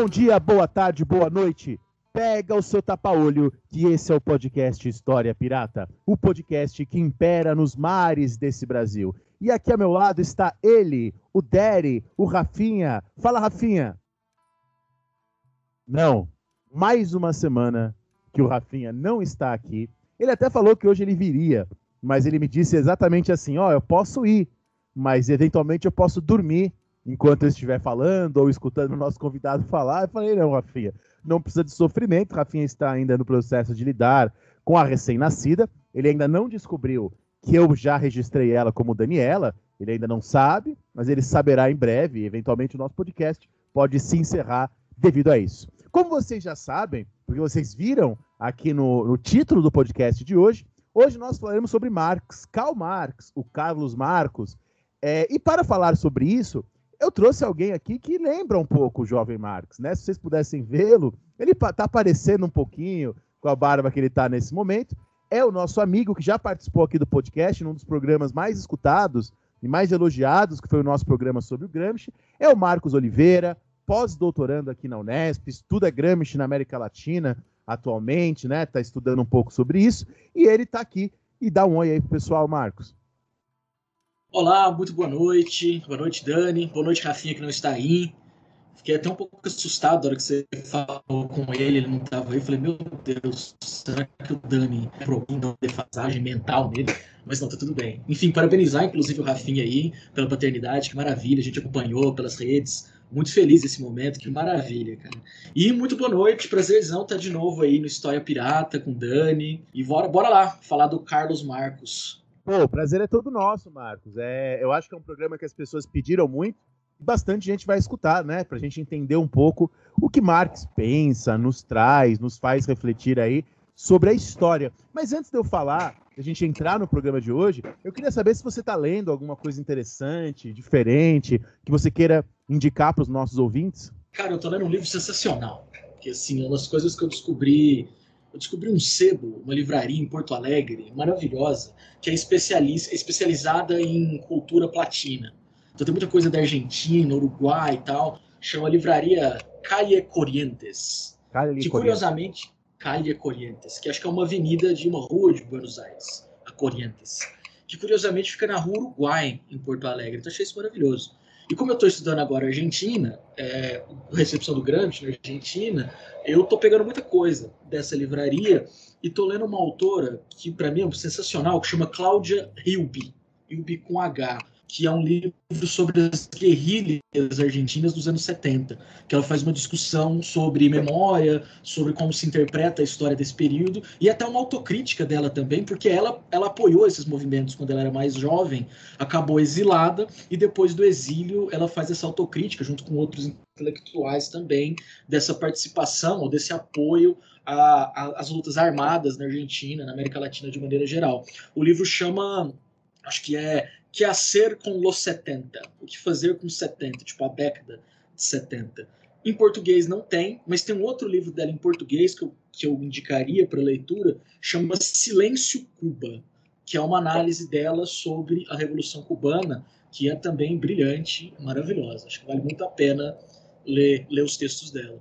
Bom dia, boa tarde, boa noite. Pega o seu tapa-olho, que esse é o podcast História Pirata, o podcast que impera nos mares desse Brasil. E aqui ao meu lado está ele, o Derry, o Rafinha. Fala, Rafinha. Não, mais uma semana que o Rafinha não está aqui. Ele até falou que hoje ele viria, mas ele me disse exatamente assim: ó, eu posso ir, mas eventualmente eu posso dormir enquanto eu estiver falando ou escutando o nosso convidado falar. Eu falei: não, Rafinha, não precisa de sofrimento. Rafinha está ainda no processo de lidar com a recém-nascida. Ele ainda não descobriu que eu já registrei ela como Daniela. Ele ainda não sabe, mas ele saberá em breve. Eventualmente, o nosso podcast pode se encerrar devido a isso. Como vocês já sabem, porque vocês viram aqui no, no título do podcast de hoje, hoje nós falaremos sobre Marx, Karl Marx, o Carlos Marcos. É, e para falar sobre isso, eu trouxe alguém aqui que lembra um pouco o jovem Marx, né? Se vocês pudessem vê-lo, ele está aparecendo um pouquinho com a barba que ele está nesse momento. É o nosso amigo que já participou aqui do podcast, num dos programas mais escutados e mais elogiados, que foi o nosso programa sobre o Gramsci. É o Marcos Oliveira, pós-doutorando aqui na Unesp, estuda Gramsci na América Latina atualmente, né? Está estudando um pouco sobre isso. E ele está aqui e dá um oi aí pro pessoal, Marcos. Olá, muito boa noite. Boa noite, Dani. Boa noite, Rafinha, que não está aí. Fiquei até um pouco assustado na hora que você falou com ele, ele não estava aí. Falei, meu Deus, será que o Dani é alguma defasagem mental nele? Mas não, tá tudo bem. Enfim, parabenizar, inclusive, o Rafinha aí pela paternidade, que maravilha. A gente acompanhou pelas redes. Muito feliz esse momento, que maravilha, cara. E muito boa noite, prazerzão estar de novo aí no História Pirata com o Dani. E bora, bora lá falar do Carlos Marcos. Pô, o prazer é todo nosso, Marcos. É, eu acho que é um programa que as pessoas pediram muito e bastante gente vai escutar, né? Pra gente entender um pouco o que Marx pensa, nos traz, nos faz refletir aí sobre a história. Mas antes de eu falar, de a gente entrar no programa de hoje, eu queria saber se você está lendo alguma coisa interessante, diferente, que você queira indicar para os nossos ouvintes. Cara, eu tô lendo um livro sensacional. Que assim, uma das coisas que eu descobri eu descobri um sebo, uma livraria em Porto Alegre, maravilhosa, que é especializada em cultura platina. Então tem muita coisa da Argentina, Uruguai e tal. Chama livraria Calle Corrientes. Calle que curiosamente, Calle Corrientes, que acho que é uma avenida de uma rua de Buenos Aires, a Corrientes. Que curiosamente fica na rua Uruguai, em Porto Alegre. Então achei isso maravilhoso. E como eu estou estudando agora Argentina, é, recepção do Gramsci na Argentina, eu estou pegando muita coisa dessa livraria e estou lendo uma autora que para mim é sensacional, que chama Cláudia Hilby, Hilby com H que é um livro sobre as guerrilhas argentinas dos anos 70, que ela faz uma discussão sobre memória, sobre como se interpreta a história desse período, e até uma autocrítica dela também, porque ela, ela apoiou esses movimentos quando ela era mais jovem, acabou exilada, e depois do exílio ela faz essa autocrítica, junto com outros intelectuais também, dessa participação ou desse apoio às lutas armadas na Argentina, na América Latina de maneira geral. O livro chama acho que é que a ser com los 70, o que fazer com 70, tipo a década de 70. Em português não tem, mas tem um outro livro dela em português que eu, que eu indicaria para leitura, chama Silêncio Cuba, que é uma análise dela sobre a Revolução Cubana, que é também brilhante, maravilhosa. Acho que vale muito a pena ler, ler os textos dela.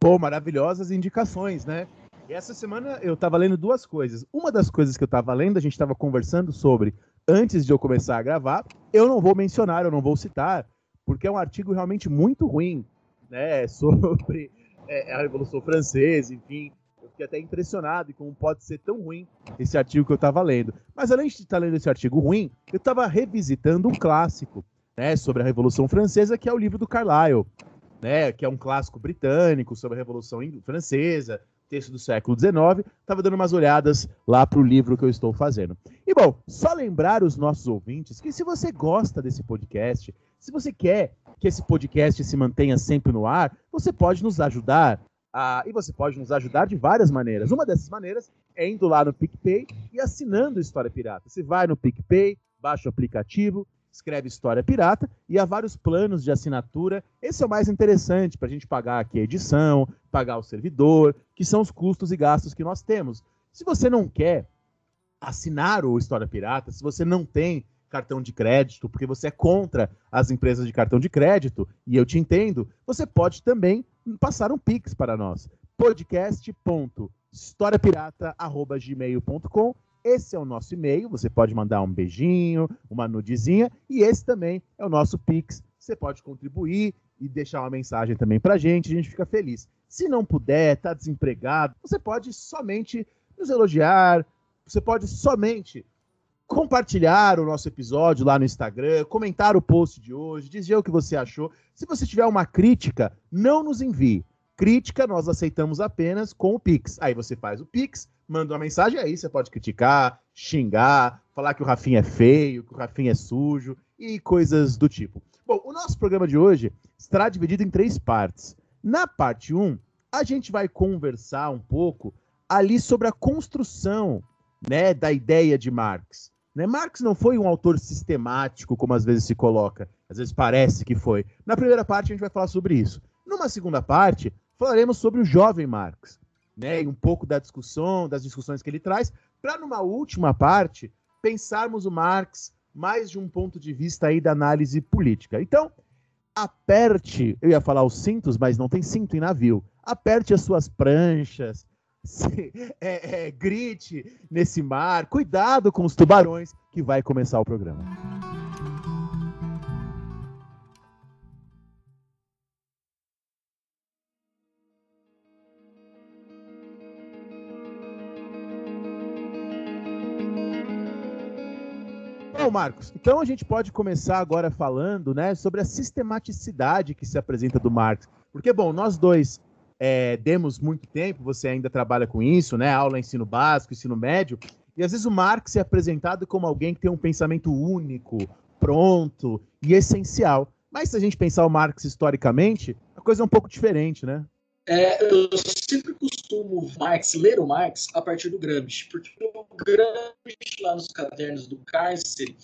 Pô, maravilhosas indicações, né? Essa semana eu estava lendo duas coisas. Uma das coisas que eu estava lendo, a gente estava conversando sobre antes de eu começar a gravar. Eu não vou mencionar, eu não vou citar, porque é um artigo realmente muito ruim, né? Sobre é, a Revolução Francesa, enfim. Eu fiquei até impressionado em como pode ser tão ruim esse artigo que eu estava lendo. Mas além de estar lendo esse artigo ruim, eu estava revisitando um clássico, né? Sobre a Revolução Francesa, que é o livro do Carlyle. Né, que é um clássico britânico sobre a Revolução Francesa, texto do século XIX, estava dando umas olhadas lá para o livro que eu estou fazendo. E bom, só lembrar os nossos ouvintes que se você gosta desse podcast, se você quer que esse podcast se mantenha sempre no ar, você pode nos ajudar. E você pode nos ajudar de várias maneiras. Uma dessas maneiras é indo lá no PicPay e assinando História Pirata. Você vai no PicPay, baixa o aplicativo, escreve História Pirata e há vários planos de assinatura. Esse é o mais interessante para a gente pagar aqui a edição, pagar o servidor, que são os custos e gastos que nós temos. Se você não quer assinar o História Pirata, se você não tem cartão de crédito, porque você é contra as empresas de cartão de crédito, e eu te entendo, você pode também passar um Pix para nós. podcast.historiapirata.gmail.com Esse é o nosso e-mail, você pode mandar um beijinho, uma nudezinha, e esse também é o nosso Pix. Você pode contribuir e deixar uma mensagem também para a gente, a gente fica feliz. Se não puder, está desempregado, você pode somente nos elogiar, você pode somente compartilhar o nosso episódio lá no Instagram, comentar o post de hoje, dizer o que você achou. Se você tiver uma crítica, não nos envie. Crítica nós aceitamos apenas com o Pix. Aí você faz o Pix, manda uma mensagem, aí você pode criticar, xingar, falar que o Rafinha é feio, que o Rafinha é sujo e coisas do tipo. Bom, o nosso programa de hoje estará dividido em três partes. Na parte 1, um, a gente vai conversar um pouco ali sobre a construção né, da ideia de Marx. Né? Marx não foi um autor sistemático, como às vezes se coloca, às vezes parece que foi. Na primeira parte, a gente vai falar sobre isso. Numa segunda parte, falaremos sobre o jovem Marx, né, e um pouco da discussão, das discussões que ele traz, para numa última parte pensarmos o Marx mais de um ponto de vista aí da análise política. Então, aperte, eu ia falar os cintos, mas não tem cinto em navio. Aperte as suas pranchas, se, é, é, grite nesse mar. Cuidado com os tubarões, que vai começar o programa. Bom, Marcos, então a gente pode começar agora falando né, sobre a sistematicidade que se apresenta do Marx. Porque, bom, nós dois é, demos muito tempo, você ainda trabalha com isso, né? Aula ensino básico, ensino médio, e às vezes o Marx é apresentado como alguém que tem um pensamento único, pronto e essencial. Mas se a gente pensar o Marx historicamente, a coisa é um pouco diferente, né? É, eu sempre costumo Marx, ler o Marx a partir do Gramsci, porque o Gramsci, lá nos cadernos do cárcere,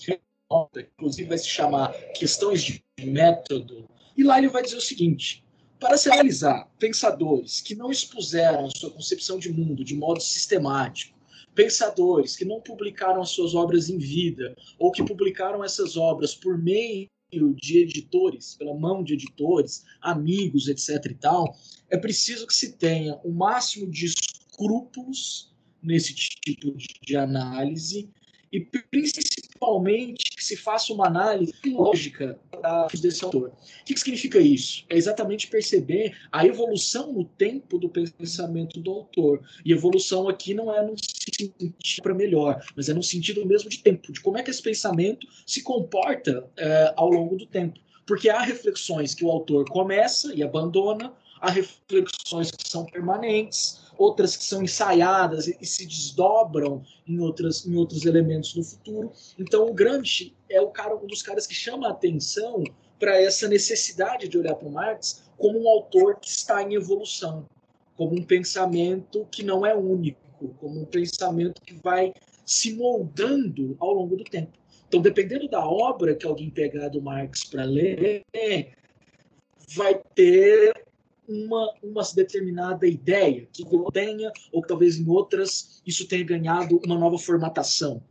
inclusive vai se chamar Questões de Método, e lá ele vai dizer o seguinte: para se analisar pensadores que não expuseram sua concepção de mundo de modo sistemático, pensadores que não publicaram as suas obras em vida, ou que publicaram essas obras por meio de editores, pela mão de editores, amigos, etc. e tal, é preciso que se tenha o máximo de escrúpulos nesse tipo de análise e principalmente que se faça uma análise lógica desse autor. O que, que significa isso? É exatamente perceber a evolução no tempo do pensamento do autor. E evolução aqui não é no sentido para melhor, mas é no sentido mesmo de tempo, de como é que esse pensamento se comporta é, ao longo do tempo. Porque há reflexões que o autor começa e abandona, há reflexões que são permanentes, outras que são ensaiadas e, e, se desdobram em, outras, em outros elementos no futuro. Então, o Gramsci é o cara, um dos caras que chama a atenção para essa necessidade de olhar para o Marx como um autor que está em evolução, como um pensamento que não é único, como um pensamento que vai se moldando ao longo do tempo. Então, dependendo da obra que alguém pegar do Marx para ler, vai ter uma, uma determinada ideia que tenha, ou que talvez em outras isso tenha ganhado uma nova formatação.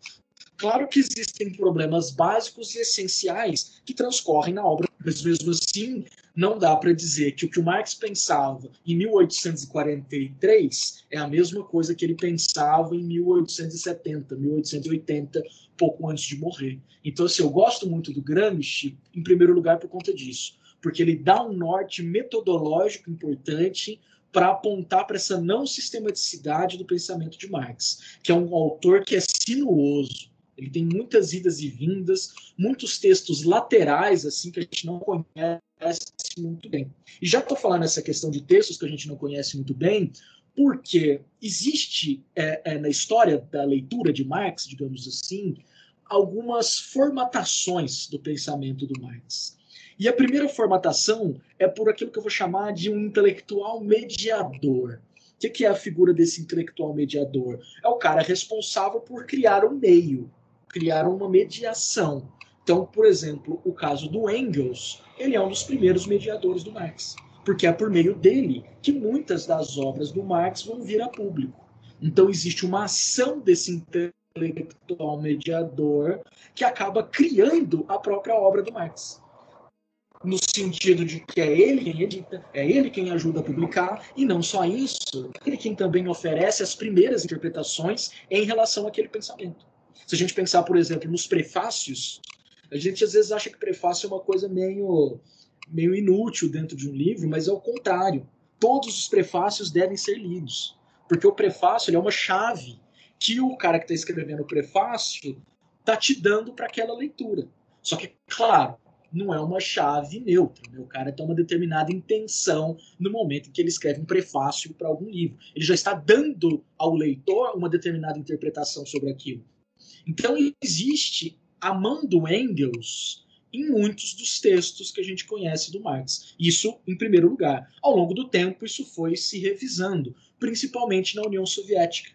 Claro que existem problemas básicos e essenciais que transcorrem na obra, mas mesmo assim não dá para dizer que o que o Marx pensava em 1843 é a mesma coisa que ele pensava em 1870, 1880, pouco antes de morrer. Então, assim, eu gosto muito do Gramsci, em primeiro lugar, por conta disso porque ele dá um norte metodológico importante para apontar para essa não sistematicidade do pensamento de Marx, que é um autor que é sinuoso. Ele tem muitas idas e vindas, muitos textos laterais assim que a gente não conhece muito bem. E já estou falando essa questão de textos que a gente não conhece muito bem, porque existe é, é, na história da leitura de Marx, digamos assim, algumas formatações do pensamento do Marx. E a primeira formatação é por aquilo que eu vou chamar de um intelectual mediador. O que, que é a figura desse intelectual mediador? É o cara responsável por criar um meio, criar uma mediação. Então, por exemplo, o caso do Engels, ele é um dos primeiros mediadores do Marx, porque é por meio dele que muitas das obras do Marx vão vir a público. Então, existe uma ação desse intelectual mediador que acaba criando a própria obra do Marx no sentido de que é ele quem edita, é ele quem ajuda a publicar, e não só isso, ele quem também oferece as primeiras interpretações em relação àquele pensamento. Se a gente pensar, por exemplo, nos prefácios, a gente às vezes acha que prefácio é uma coisa meio, meio inútil dentro de um livro, mas é o contrário. Todos os prefácios devem ser lidos, porque o prefácio é uma chave que o cara que está escrevendo o prefácio está te dando para aquela leitura. Só que, claro, não é uma chave neutra. Né? O cara tem uma determinada intenção no momento em que ele escreve um prefácio para algum livro. Ele já está dando ao leitor uma determinada interpretação sobre aquilo. Então existe a mão do Engels em muitos dos textos que a gente conhece do Marx. Isso em primeiro lugar. Ao longo do tempo, isso foi se revisando, principalmente na União Soviética.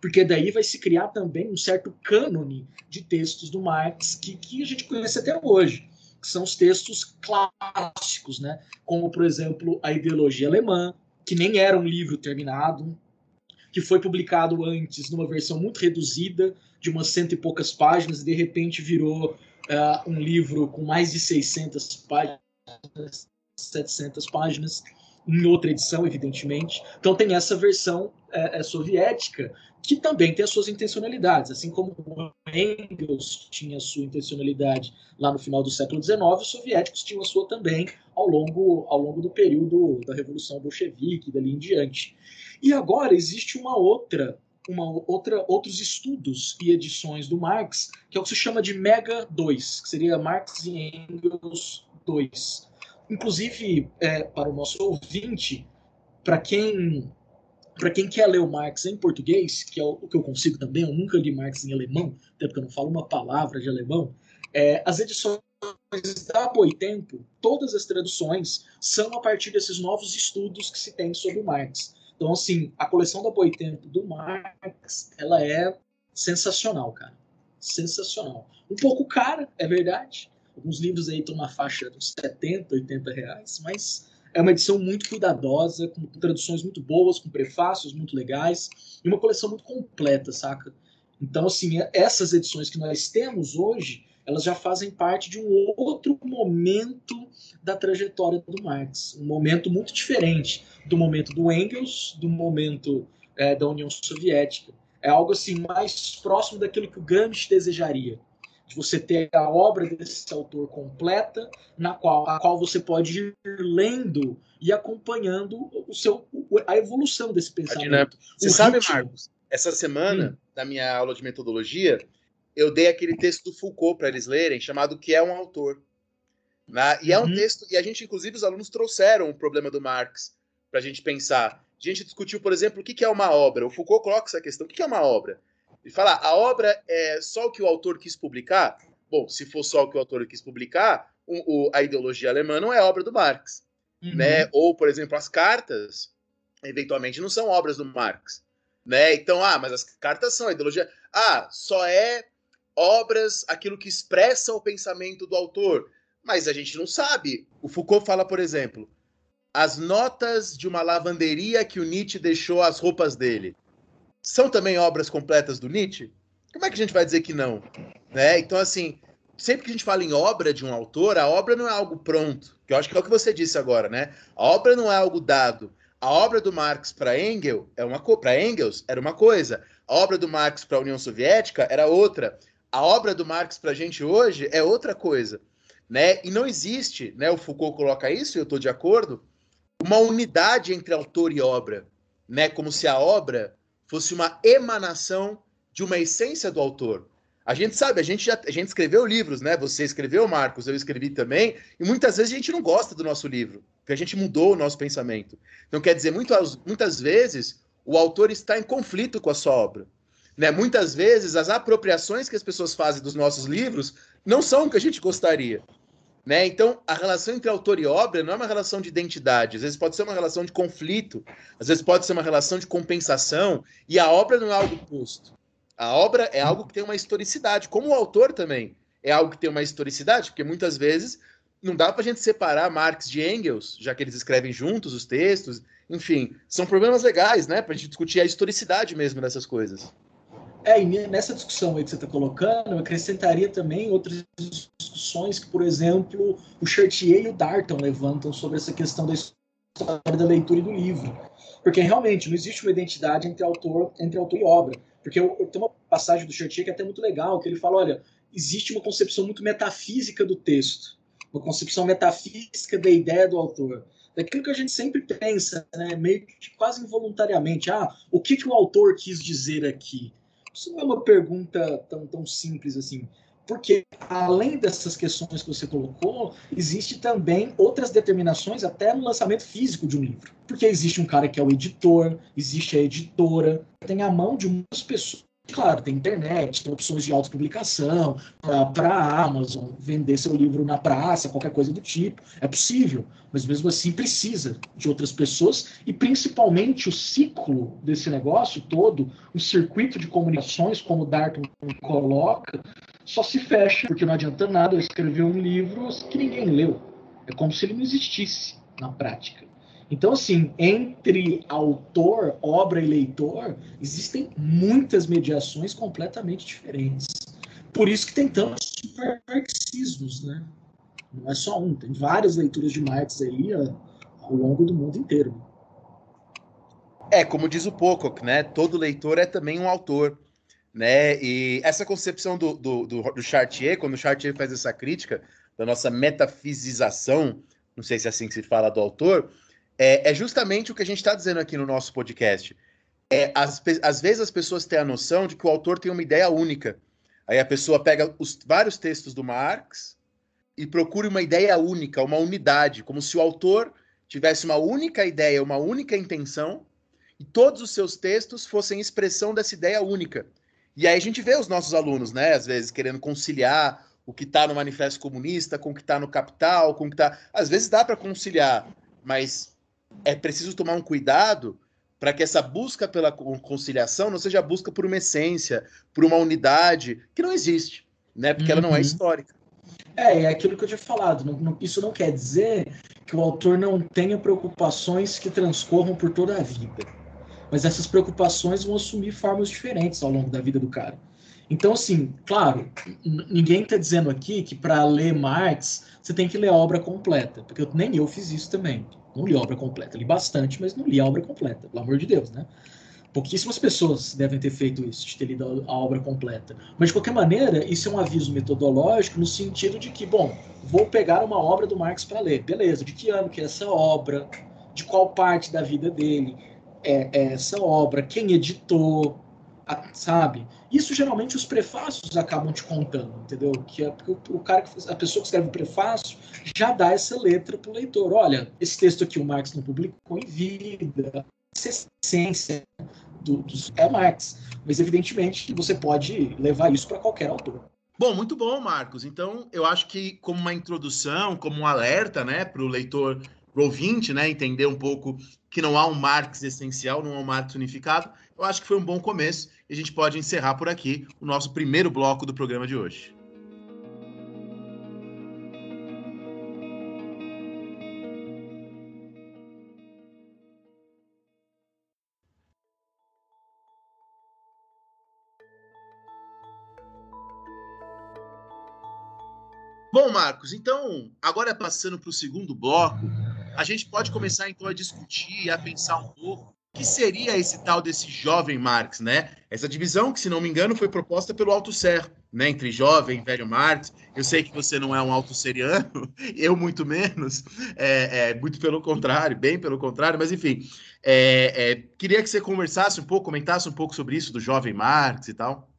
Porque daí vai se criar também um certo cânone de textos do Marx que, que a gente conhece até hoje que são os textos clássicos, né? como, por exemplo, A Ideologia Alemã, que nem era um livro terminado, que foi publicado antes numa versão muito reduzida, de umas cento e poucas páginas, e de repente virou uh, um livro com mais de 600 páginas, 700 páginas, em outra edição, evidentemente. Então tem essa versão é, é, soviética que também tem as suas intencionalidades, assim como Engels tinha sua intencionalidade lá no final do século XIX, os soviéticos tinham a sua também ao longo, ao longo do período da Revolução Bolchevique, dali em diante. E agora existe uma outra, uma outra, outros estudos e edições do Marx, que é o que se chama de Mega 2, que seria Marx e Engels 2. Inclusive, é, para o nosso ouvinte, para quem para quem quer ler o Marx em português, que é o que eu consigo também, eu nunca li Marx em alemão, até porque eu não falo uma palavra de alemão, é, as edições da Boitempo, todas as traduções são a partir desses novos estudos que se tem sobre o Marx. Então, assim, a coleção da Boitempo do Marx, ela é sensacional, cara. Sensacional. Um pouco cara, é verdade. Alguns livros aí estão na faixa dos 70, 80 reais, mas é uma edição muito cuidadosa, com traduções muito boas, com prefácios muito legais, e uma coleção muito completa, saca? Então, assim, é, essas edições que nós temos hoje, elas já fazem parte de um outro momento da trajetória do Marx. Um momento muito diferente do momento do Engels, do momento é, da União Soviética. É algo assim mais próximo daquilo que o Gramsci desejaria de você ter a obra desse autor completa, na qual, a qual você pode ir lendo e acompanhando o seu, a evolução desse pensamento. Você sabe, ritmo. Marcos, essa semana, hum. na minha aula de metodologia, eu dei aquele texto do Foucault para eles lerem, chamado Que é um Autor. Né? E é um uhum. texto, e a gente, inclusive, os alunos trouxeram o problema do Marx para a gente pensar. A gente discutiu, por exemplo, o que é uma obra. O Foucault coloca essa questão: o que é uma obra? E falar, a obra é só o que o autor quis publicar? Bom, se for só o que o autor quis publicar, o, o, a ideologia alemã não é obra do Marx. Uhum. Né? Ou, por exemplo, as cartas, eventualmente, não são obras do Marx. Né? Então, ah, mas as cartas são a ideologia. Ah, só é obras aquilo que expressa o pensamento do autor. Mas a gente não sabe. O Foucault fala, por exemplo, as notas de uma lavanderia que o Nietzsche deixou as roupas dele são também obras completas do Nietzsche? Como é que a gente vai dizer que não? Né? Então, assim, sempre que a gente fala em obra de um autor, a obra não é algo pronto, que eu acho que é o que você disse agora, né? A obra não é algo dado. A obra do Marx para Engels é uma para Engels era uma coisa. A obra do Marx para a União Soviética era outra. A obra do Marx para a gente hoje é outra coisa, né? E não existe, né? O Foucault coloca isso, e eu estou de acordo, uma unidade entre autor e obra, né? Como se a obra fosse uma emanação de uma essência do autor. A gente sabe, a gente já a gente escreveu livros, né? Você escreveu, Marcos, eu escrevi também, e muitas vezes a gente não gosta do nosso livro, porque a gente mudou o nosso pensamento. Então, quer dizer, muitas, muitas vezes o autor está em conflito com a sua obra. Né? Muitas vezes as apropriações que as pessoas fazem dos nossos livros não são o que a gente gostaria. Né? Então, a relação entre autor e obra não é uma relação de identidade, às vezes pode ser uma relação de conflito, às vezes pode ser uma relação de compensação, e a obra não é algo posto. A obra é algo que tem uma historicidade, como o autor também é algo que tem uma historicidade, porque muitas vezes não dá para a gente separar Marx de Engels, já que eles escrevem juntos os textos, enfim, são problemas legais, né, para a gente discutir a historicidade mesmo dessas coisas. É, e nessa discussão aí que você está colocando, eu acrescentaria também outras discussões que, por exemplo, o Chartier e o Darton levantam sobre essa questão da história da leitura e do livro. Porque realmente não existe uma identidade entre autor, entre autor e obra. Porque eu, eu, tem uma passagem do Chartier que é até muito legal, que ele fala, olha, existe uma concepção muito metafísica do texto, uma concepção metafísica da ideia do autor daquilo que a gente sempre pensa, né, meio que quase involuntariamente. Ah, o que, que o autor quis dizer aqui? Isso não é uma pergunta tão, tão simples assim. Porque, além dessas questões que você colocou, existe também outras determinações, até no lançamento físico de um livro. Porque existe um cara que é o editor, existe a editora, tem a mão de muitas pessoas Claro, tem internet, tem opções de autopublicação, para a Amazon, vender seu livro na praça, qualquer coisa do tipo. É possível, mas mesmo assim precisa de outras pessoas e principalmente o ciclo desse negócio todo, o circuito de comunicações, como o Darton coloca, só se fecha, porque não adianta nada eu escrever um livro que ninguém leu. É como se ele não existisse na prática. Então, assim, entre autor, obra e leitor, existem muitas mediações completamente diferentes. Por isso que tem tantos marxismos, né? Não é só um, tem várias leituras de Marx aí ao longo do mundo inteiro. É, como diz o Pocock, né? Todo leitor é também um autor. Né? E essa concepção do, do, do, do Chartier, quando o Chartier faz essa crítica da nossa metafisização, não sei se é assim que se fala do autor, é, é justamente o que a gente está dizendo aqui no nosso podcast. É, às, vezes as pessoas têm a noção de que o autor tem uma ideia única. Aí a pessoa pega os vários textos do Marx e procura uma ideia única, uma unidade, como se o autor tivesse uma única ideia, uma única intenção, e todos os seus textos fossem expressão dessa ideia única. E aí a gente vê os nossos alunos, né, às vezes querendo conciliar o que está no Manifesto Comunista com o que está no Capital, com o que está. Às vezes dá para conciliar, mas é preciso tomar um cuidado para que essa busca pela conciliação não seja a busca por uma essência, por uma unidade que não existe, né? Porque uhum. ela não é uhum. histórica. É, é aquilo que eu tinha falado. Não, não, isso não quer dizer que o autor não tenha preocupações que transcorram por toda a vida. Mas essas preocupações vão assumir formas diferentes ao longo da vida do cara. Então, assim, claro, ninguém está dizendo aqui que para ler Marx você tem que ler a obra completa, porque eu, nem eu fiz isso também. Não li a obra completa. Li bastante, mas não li a obra completa, pelo amor de Deus, né? Pouquíssimas pessoas devem ter feito isso, de ter lido a obra completa. Mas, de qualquer maneira, isso é um aviso metodológico no sentido de que, bom, vou pegar uma obra do Marx para ler. Beleza, de que ano que é essa obra? De qual parte da vida dele é, é essa obra? Quem editou? sabe? Isso geralmente os prefácios acabam te contando, entendeu? Que é porque o, cara, a pessoa que escreve o prefácio já dá essa letra para o leitor. Olha, esse texto aqui o Marx não publicou em vida, essa essência do, do, é Marx. Mas evidentemente você pode levar isso para qualquer autor. Bom, muito bom, Marcos. Então, eu acho que como uma introdução, como um alerta, né, para o leitor, ouvinte, né, entender um pouco que não há um Marx essencial, não há um Marx unificado, eu acho que foi um bom começo e a gente pode encerrar por aqui o nosso primeiro bloco do programa de hoje. Bom, Marcos, então, agora passando para o segundo bloco, a gente pode começar então a discutir e a pensar um pouco que seria esse tal desse jovem Marx, né? Essa divisão que, se não me engano, foi proposta pelo Althusser, né? Entre jovem e velho Marx. Eu sei que você não é um altusseriano, eu muito menos, é, é, muito pelo contrário, bem pelo contrário, mas enfim, é, é, queria que você conversasse um pouco, comentasse um pouco sobre isso do jovem Marx e tal.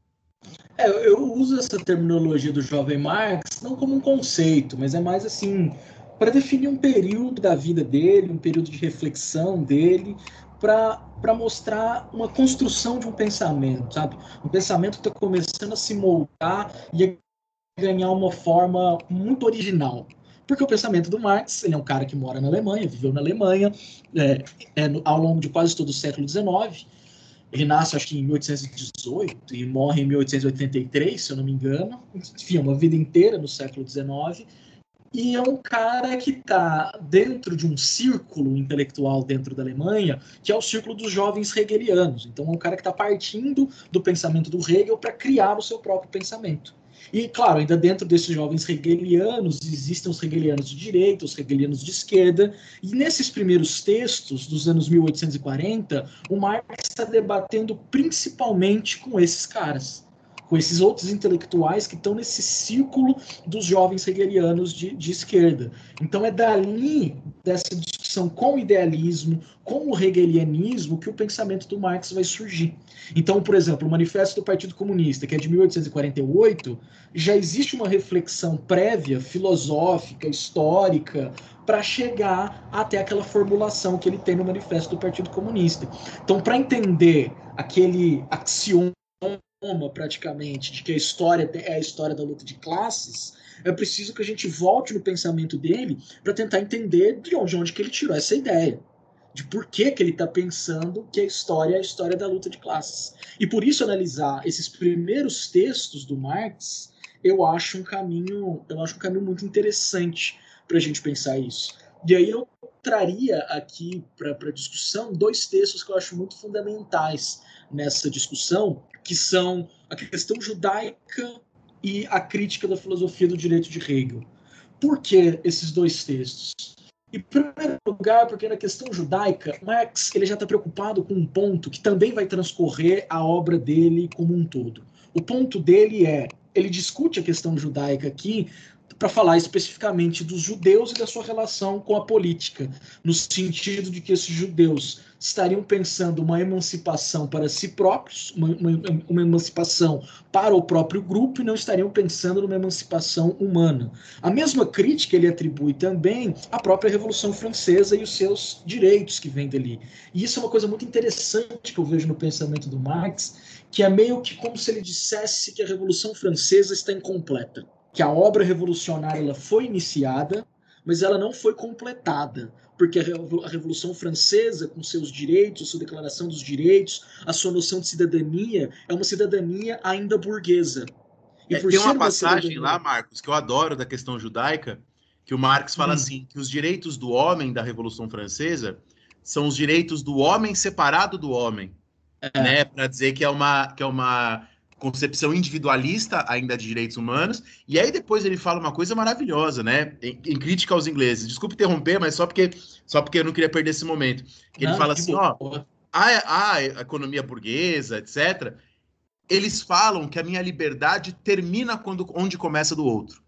É, eu uso essa terminologia do jovem Marx não como um conceito, mas é mais assim para definir um período da vida dele, um período de reflexão dele, para mostrar uma construção de um pensamento, sabe? Um pensamento que está começando a se moldar e a ganhar uma forma muito original. Porque o pensamento do Marx, ele é um cara que mora na Alemanha, viveu na Alemanha é, é, ao longo de quase todo o século XIX. Ele nasce, acho que em 1818 e morre em 1883, se eu não me engano. Enfim, uma vida inteira no século XIX. E é um cara que está dentro de um círculo intelectual dentro da Alemanha, que é o círculo dos jovens hegelianos. Então, é um cara que está partindo do pensamento do Hegel para criar o seu próprio pensamento. E, claro, ainda dentro desses jovens hegelianos, existem os hegelianos de direita, os hegelianos de esquerda, e nesses primeiros textos dos anos 1840, o Marx está debatendo principalmente com esses caras com esses outros intelectuais que estão nesse círculo dos jovens hegelianos de, de esquerda. Então é dali, dessa discussão com o idealismo, com o hegelianismo, que o pensamento do Marx vai surgir. Então, por exemplo, o Manifesto do Partido Comunista, que é de 1848, já existe uma reflexão prévia, filosófica, histórica, para chegar até aquela formulação que ele tem no Manifesto do Partido Comunista. Então, para entender aquele axioma praticamente de que a história é a história da luta de classes, é preciso que a gente volte no pensamento dele para tentar entender de onde, de onde que ele tirou essa ideia de por que, que ele está pensando que a história é a história da luta de classes. E por isso analisar esses primeiros textos do Marx, eu acho um caminho, eu acho um caminho muito interessante para a gente pensar isso. E aí eu traria aqui para discussão dois textos que eu acho muito fundamentais nessa discussão, que são a questão judaica e a crítica da filosofia do direito de Hegel. Por que esses dois textos? Em primeiro lugar, porque na questão judaica, Marx ele já está preocupado com um ponto que também vai transcorrer a obra dele como um todo. O ponto dele é, ele discute a questão judaica aqui para falar especificamente dos judeus e da sua relação com a política, no sentido de que esses judeus estariam pensando uma emancipação para si próprios, uma, uma, uma, emancipação para o próprio grupo, e não estariam pensando numa emancipação humana. A mesma crítica ele atribui também à própria Revolução Francesa e os seus direitos que vêm dali. E isso é uma coisa muito interessante que eu vejo no pensamento do Marx, que é meio que como se ele dissesse que a Revolução Francesa está incompleta que a obra revolucionária ela foi iniciada, mas ela não foi completada, porque a Revolução Francesa, com seus direitos, sua Declaração dos Direitos, a sua noção de cidadania, é uma cidadania ainda burguesa. É, tem uma passagem lá, Marcos, que eu adoro da questão judaica, que o Marx fala hum. assim, que os direitos do homem da Revolução Francesa são os direitos do homem separado do homem, é. né, para dizer que é uma que é uma concepção individualista ainda de direitos humanos, e aí depois ele fala uma coisa maravilhosa, né, em, em crítica aos ingleses. Desculpe interromper, mas só porque só porque eu não queria perder esse momento. Que ele não, fala assim, boa. ó, a, a economia burguesa, etc. Eles falam que a minha liberdade termina quando onde começa do outro.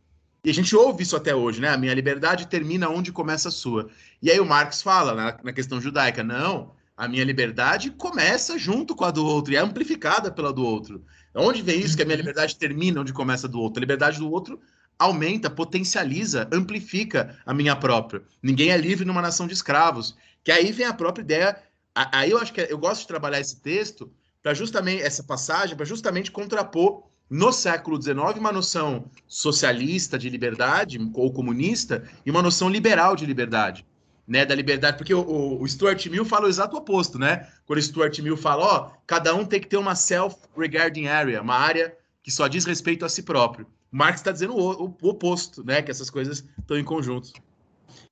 E a gente ouve isso até hoje, né? A minha liberdade termina onde começa a sua. E aí o Marx fala na, na questão judaica, não, a minha liberdade começa junto com a do outro e é amplificada pela do outro. Onde vem isso que a minha uhum. liberdade termina onde começa do outro? A liberdade do outro aumenta, potencializa, amplifica a minha própria. Ninguém é livre numa nação de escravos. Que aí vem a própria ideia. Aí eu acho que eu gosto de trabalhar esse texto para justamente essa passagem para justamente contrapor no século XIX uma noção socialista de liberdade ou comunista e uma noção liberal de liberdade né, da liberdade, porque o, o, Stuart Mill fala o exato oposto, né? Quando o Stuart Mill fala, ó, cada um tem que ter uma self-regarding area, uma área que só diz respeito a si próprio. Marx está dizendo o, o, o, oposto, né? Que essas coisas estão em conjunto.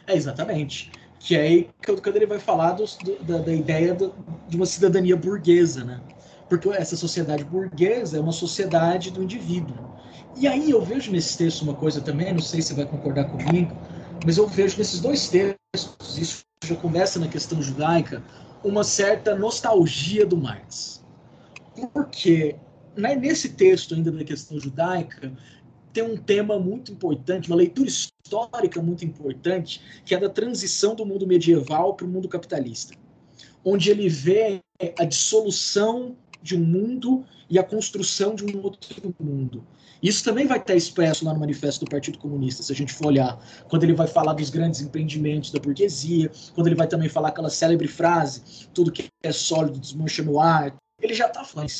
É, exatamente. Que é aí quando ele vai falar do, da, da, ideia do, de uma cidadania burguesa, né? Porque essa sociedade burguesa é uma sociedade do indivíduo. E aí eu vejo nesse texto uma coisa também, não sei se vai concordar comigo, mas eu vejo nesses dois textos, isso já começa na questão judaica, uma certa nostalgia do Marx. Porque né, nesse texto ainda da questão judaica, tem um tema muito importante, uma leitura histórica muito importante, que é da transição do mundo medieval para o mundo capitalista, onde ele vê a dissolução de um mundo e a construção de um outro mundo. Isso também vai estar expresso lá no manifesto do Partido Comunista, se a gente for olhar, quando ele vai falar dos grandes empreendimentos da burguesia, quando ele vai também falar aquela célebre frase, tudo que é sólido desmancha no ar. Ele já está falando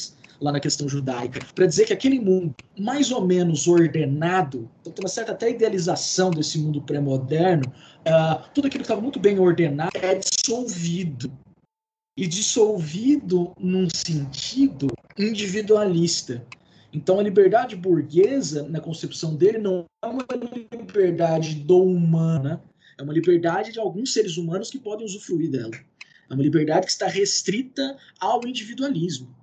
lá na questão judaica, para dizer que aquele mundo mais ou menos ordenado, então tem uma certa até idealização desse mundo pré-moderno, uh, tudo aquilo que estava muito bem ordenado é dissolvido. E dissolvido num sentido individualista. Então a liberdade burguesa, na concepção dele, não é uma liberdade do humana, é uma liberdade de alguns seres humanos que podem usufruir dela. É uma liberdade que está restrita ao individualismo.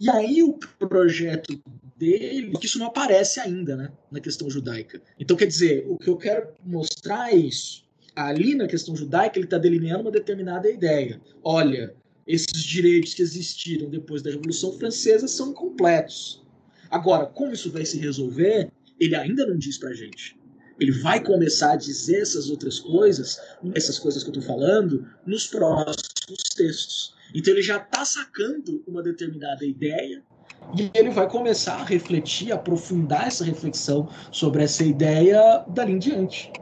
E aí o projeto dele, que isso não aparece ainda, né, na questão judaica. Então, quer dizer, o que eu quero mostrar é isso. Ali na questão judaica, ele está delineando uma determinada ideia. Olha, esses direitos que existiram depois da Revolução Francesa são completos. Agora, como isso vai se resolver, ele ainda não diz para gente. Ele vai começar a dizer essas outras coisas, essas coisas que eu estou falando, nos próximos textos. Então ele já está sacando uma determinada ideia e ele vai começar a refletir, aprofundar essa reflexão sobre essa ideia dali em diante.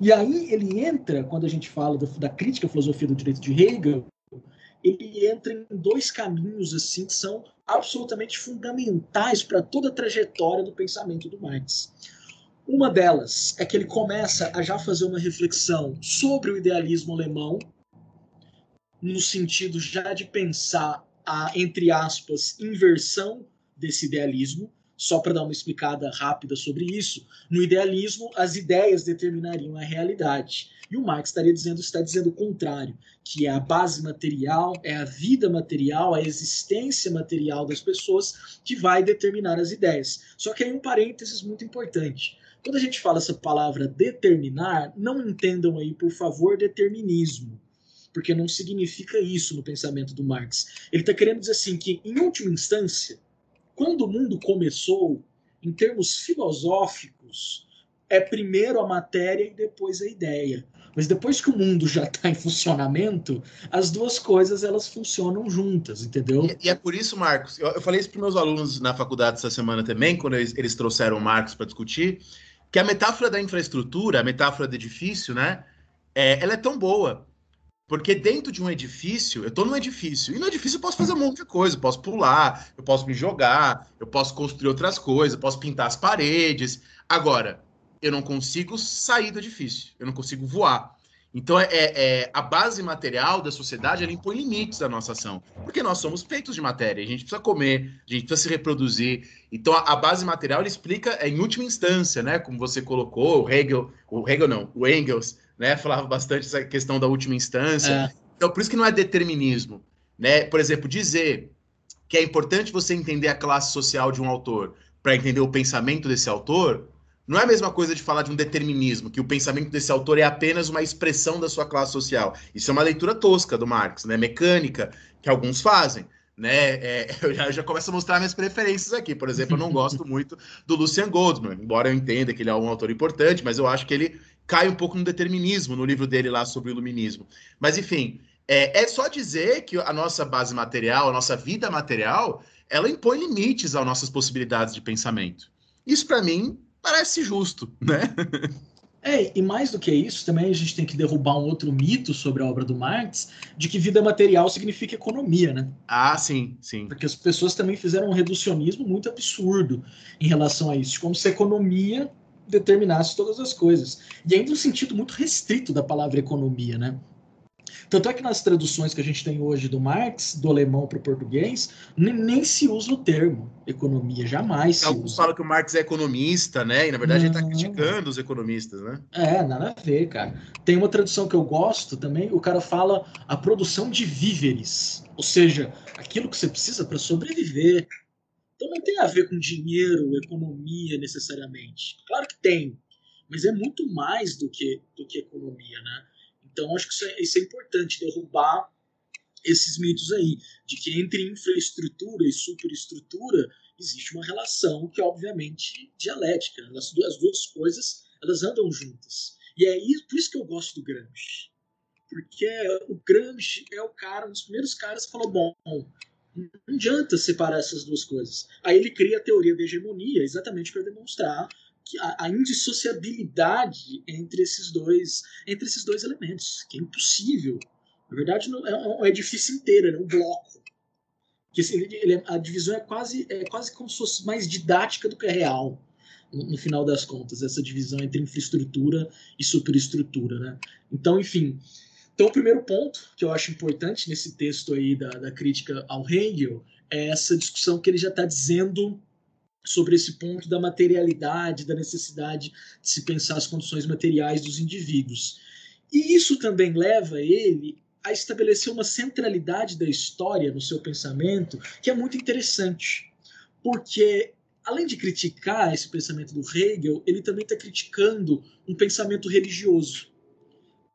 E aí ele entra, quando a gente fala da, da crítica à filosofia do direito de Hegel, ele entra em dois caminhos assim que são absolutamente fundamentais para toda a trajetória do pensamento do Marx. Uma delas é que ele começa a já fazer uma reflexão sobre o idealismo alemão, no sentido já de pensar a, entre aspas, inversão desse idealismo. Só para dar uma explicada rápida sobre isso, no idealismo as ideias determinariam a realidade. E o Marx estaria dizendo, está dizendo o contrário, que é a base material, é a vida material, a existência material das pessoas que vai determinar as ideias. Só que aí um parênteses muito importante. Quando a gente fala essa palavra determinar, não entendam aí, por favor, determinismo, porque não significa isso no pensamento do Marx. Ele está querendo dizer assim que, em última instância, quando o mundo começou, em termos filosóficos, é primeiro a matéria e depois a ideia. Mas depois que o mundo já está em funcionamento, as duas coisas elas funcionam juntas, entendeu? E, e é por isso, Marcos, eu, eu falei isso para meus alunos na faculdade essa semana também, quando eles, eles trouxeram o Marcos para discutir, que a metáfora da infraestrutura, a metáfora do edifício, né, é, ela é tão boa. Porque dentro de um edifício, eu estou num edifício, e no edifício eu posso fazer um monte de coisa, eu posso pular, eu posso me jogar, eu posso construir outras coisas, eu posso pintar as paredes. Agora, eu não consigo sair do edifício, eu não consigo voar. Então, é, é, a base material da sociedade ela impõe limites à nossa ação. Porque nós somos feitos de matéria, a gente precisa comer, a gente precisa se reproduzir. Então, a, a base material explica, é, em última instância, né? Como você colocou, o Hegel, o Hegel não, o Engels, né? Falava bastante essa questão da última instância. É. Então, por isso que não é determinismo. Né? Por exemplo, dizer que é importante você entender a classe social de um autor para entender o pensamento desse autor, não é a mesma coisa de falar de um determinismo, que o pensamento desse autor é apenas uma expressão da sua classe social. Isso é uma leitura tosca do Marx, né? mecânica, que alguns fazem. Né? É, eu, já, eu já começo a mostrar minhas preferências aqui. Por exemplo, eu não gosto muito do Lucian Goldman, embora eu entenda que ele é um autor importante, mas eu acho que ele cai um pouco no determinismo no livro dele lá sobre o iluminismo. Mas, enfim, é, é só dizer que a nossa base material, a nossa vida material, ela impõe limites às nossas possibilidades de pensamento. Isso, para mim, parece justo, né? É, e mais do que isso, também a gente tem que derrubar um outro mito sobre a obra do Marx, de que vida material significa economia, né? Ah, sim, sim. Porque as pessoas também fizeram um reducionismo muito absurdo em relação a isso, como se a economia determinasse todas as coisas. E ainda um sentido muito restrito da palavra economia, né? Tanto é que nas traduções que a gente tem hoje do Marx, do alemão para o português, nem, se usa o termo economia, jamais Alguns falam que o Marx é economista, né? E na verdade Não. ele está criticando os economistas, né? É, nada a ver, cara. Tem uma tradução que eu gosto também, o cara fala a produção de víveres, ou seja, aquilo que você precisa para sobreviver. Então não tem a ver com dinheiro, economia necessariamente. Claro que tem, mas é muito mais do que, do que economia, né? Então, acho que isso é, isso é importante, derrubar esses mitos aí, de que entre infraestrutura e superestrutura existe uma relação que é obviamente dialética. As duas, as duas coisas elas andam juntas. E é isso, por isso que eu gosto do Gramsci. Porque o Gramsci é o cara, um dos primeiros caras que falou: bom, não adianta separar essas duas coisas. Aí ele cria a teoria da hegemonia exatamente para demonstrar a, a indissociabilidade entre esses dois entre esses dois elementos, que é impossível. Na verdade, não, é um edifício inteiro, é um bloco. Que ele, ele, a divisão é quase, é quase como se fosse mais didática do que real, no, no final das contas, essa divisão entre infraestrutura e superestrutura. Né? Então, enfim. Então, o primeiro ponto que eu acho importante nesse texto aí da, da crítica ao Hegel é essa discussão que ele já está dizendo sobre esse ponto da materialidade, da necessidade de se pensar as condições materiais dos indivíduos. E isso também leva ele a estabelecer uma centralidade da história no seu pensamento que é muito interessante, porque além de criticar esse pensamento do Hegel, ele também está criticando um pensamento religioso.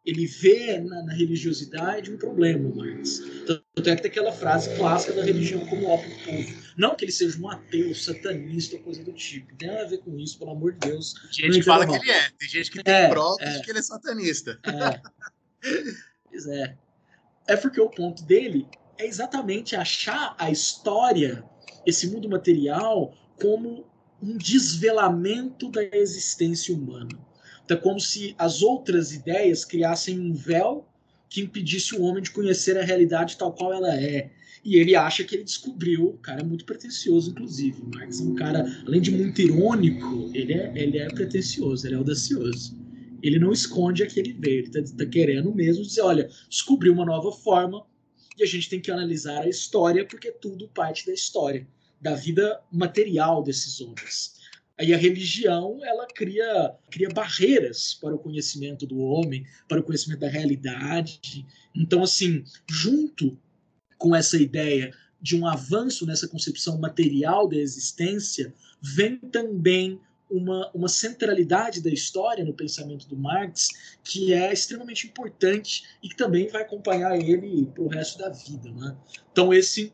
Ele vê na, na, religiosidade um problema, Marx. Tanto é que tem aquela frase clássica da religião como ópio do povo. Não que ele seja um ateu, satanista ou coisa do tipo. Não tem nada a ver com isso, pelo amor de Deus. Tem gente que fala mal. que ele é. Tem gente que tem é, provas é. de que ele é satanista. É. pois é. É porque o ponto dele é exatamente achar a história, esse mundo material, como um desvelamento da existência humana. Então, é como se as outras ideias criassem um véu que impedisse o homem de conhecer a realidade tal qual ela é. E ele acha que ele descobriu, o cara é muito pretencioso, inclusive. Marx é um cara, além de muito irônico, ele é, ele é pretencioso, ele é audacioso. Ele não esconde a que ele veio, ele está tá querendo mesmo dizer: olha, descobriu uma nova forma e a gente tem que analisar a história, porque tudo parte da história, da vida material desses homens. Aí a religião ela cria, cria barreiras para o conhecimento do homem, para o conhecimento da realidade. Então, assim, junto com essa ideia de um avanço nessa concepção material da existência, vem também uma, uma centralidade da história no pensamento do Marx que é extremamente importante e que também vai acompanhar ele para o resto da vida. Né? Então, esse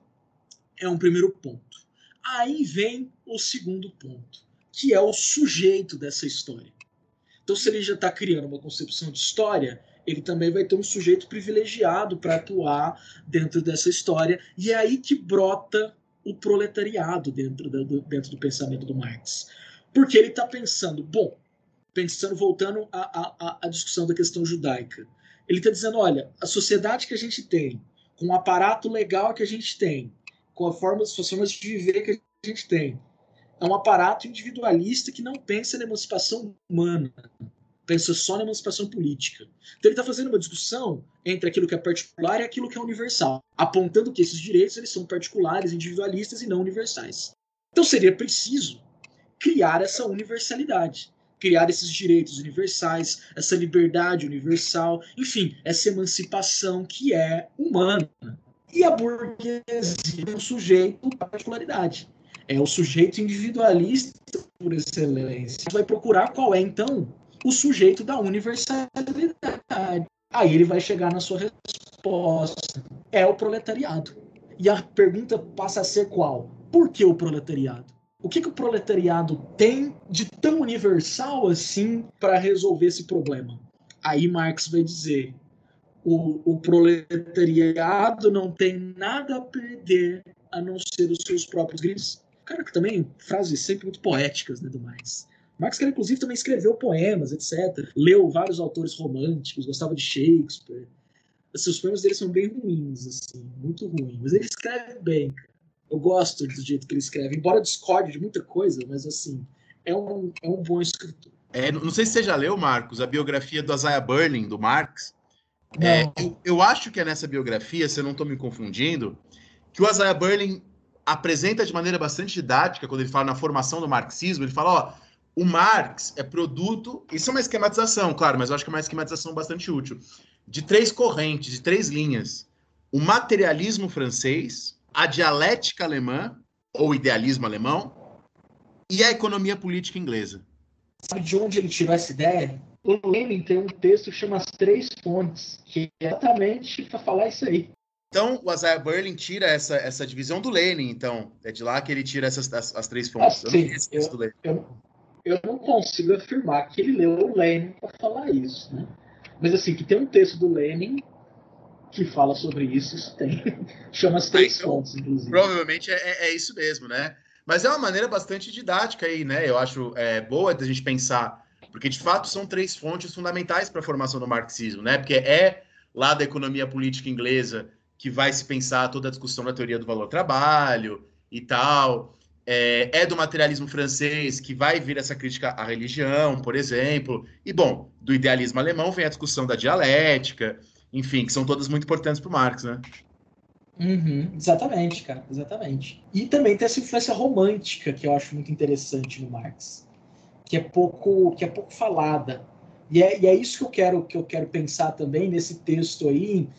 é um primeiro ponto. Aí vem o segundo ponto que é o sujeito dessa história. Então, se ele já está criando uma concepção de história, ele também vai ter um sujeito privilegiado para atuar dentro dessa história, e é aí que brota o proletariado dentro do, dentro do pensamento do Marx. Porque ele está pensando, bom, pensando, voltando à, discussão da questão judaica, ele está dizendo: olha, a sociedade que a gente tem, com o aparato legal que a gente tem, com a forma, as formas de viver que a gente tem, é um aparato individualista que não pensa na emancipação humana, pensa só na emancipação política. Então ele está fazendo uma discussão entre aquilo que é particular e aquilo que é universal, apontando que esses direitos eles são particulares, individualistas e não universais. Então seria preciso criar essa universalidade, criar esses direitos universais, essa liberdade universal, enfim, essa emancipação que é humana. E a burguesia é um sujeito à particularidade é o sujeito individualista por excelência. Vai procurar qual é, então, o sujeito da universalidade. Aí ele vai chegar na sua resposta. É o proletariado. E a pergunta passa a ser qual? Por que o proletariado? O que, que o proletariado tem de tão universal assim para resolver esse problema? Aí Marx vai dizer: o, o proletariado não tem nada a perder a não ser os seus próprios gritos cara que também frases sempre muito poéticas, né, do mais. Marx, que inclusive também escreveu poemas, etc. Leu vários autores românticos, gostava de Shakespeare. Assim, os poemas dele são bem ruins, assim, muito ruins. Mas ele escreve bem, cara. Eu gosto do jeito que ele escreve, embora discorde de muita coisa, mas assim, é um, é um bom escritor. É, não sei se você já leu, Marcos, a biografia do Isaiah Burning, do Marx. É, eu, eu, acho que é nessa biografia, se eu não estou me confundindo, que o Isaiah Burning apresenta de maneira bastante didática, quando ele fala na formação do marxismo, ele fala, ó, o Marx é produto, isso é uma esquematização, claro, mas eu acho que é uma esquematização bastante útil, de três correntes, de três linhas. O materialismo francês, a dialética alemã, ou idealismo alemão, e a economia política inglesa. Sabe de onde ele tirou essa ideia? O Lenin tem um texto que chama As Três Fontes, que é exatamente para falar isso aí. Então, o Isaiah Berlin tira essa, essa divisão do Lenin, então. É de lá que ele tira essas as, as três fontes. Assim, eu, não eu, eu, eu, não consigo afirmar que ele leu o Lenin para falar isso, né? Mas assim, que tem um texto do Lenin que fala sobre isso, isso tem. Chama as três então, fontes, inclusive. Provavelmente é, é, é, isso mesmo, né? Mas é uma maneira bastante didática aí, né? Eu acho é, boa da gente pensar, porque de fato são três fontes fundamentais para a formação do marxismo, né? Porque é lá da economia política inglesa que vai se pensar toda a discussão da teoria do valor-trabalho e tal. É, é, do materialismo francês que vai vir essa crítica à religião, por exemplo. E, bom, do idealismo alemão vem a discussão da dialética, enfim, que são todas muito importantes para o Marx, né? Uhum, exatamente, cara, exatamente. E também tem essa influência romântica que eu acho muito interessante no Marx, que é pouco, que é pouco falada. E é, e é isso que eu quero que eu quero pensar também nesse texto aí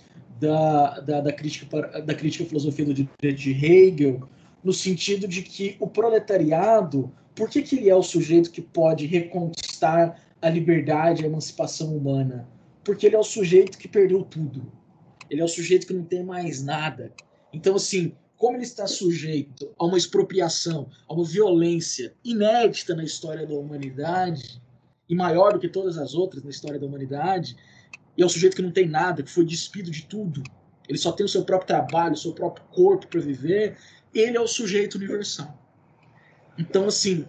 da, da, da crítica da crítica à filosofia do direito de Hegel, no sentido de que o proletariado, por que, que ele é o sujeito que pode reconquistar a liberdade, a emancipação humana? Porque ele é o sujeito que perdeu tudo. Ele é o sujeito que não tem mais nada. Então, assim, como ele está sujeito a uma expropriação, a uma violência inédita na história da humanidade, e maior do que todas as outras na história da humanidade, e é o sujeito que não tem nada, que foi despido de tudo, ele só tem o seu próprio trabalho, o seu próprio corpo para viver, ele é o sujeito universal. Então, assim,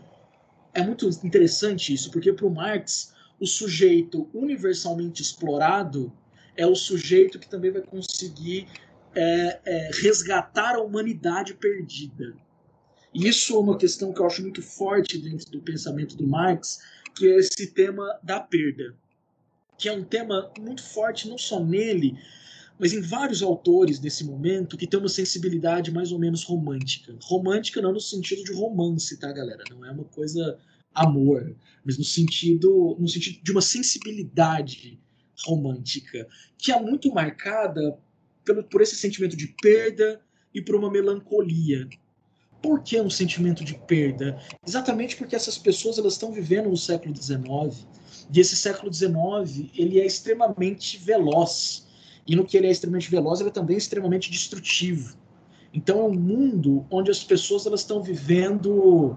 é muito interessante isso, porque para o Marx, o sujeito universalmente explorado é o sujeito que também vai conseguir é, é, resgatar a humanidade perdida. E isso é uma questão que eu acho muito forte dentro do pensamento do Marx, que é esse tema da perda, que é um tema muito forte não só nele, mas em vários autores desse momento que tem uma sensibilidade mais ou menos romântica. Romântica não no sentido de romance, tá, galera? Não é uma coisa amor, mas no sentido, no sentido de uma sensibilidade romântica, que é muito marcada pelo, por esse sentimento de perda e por uma melancolia. Por que um sentimento de perda? Exatamente porque essas pessoas elas estão vivendo no século XIX e esse século XIX ele é extremamente veloz e no que ele é extremamente veloz, ele é também extremamente destrutivo. Então é um mundo onde as pessoas elas estão vivendo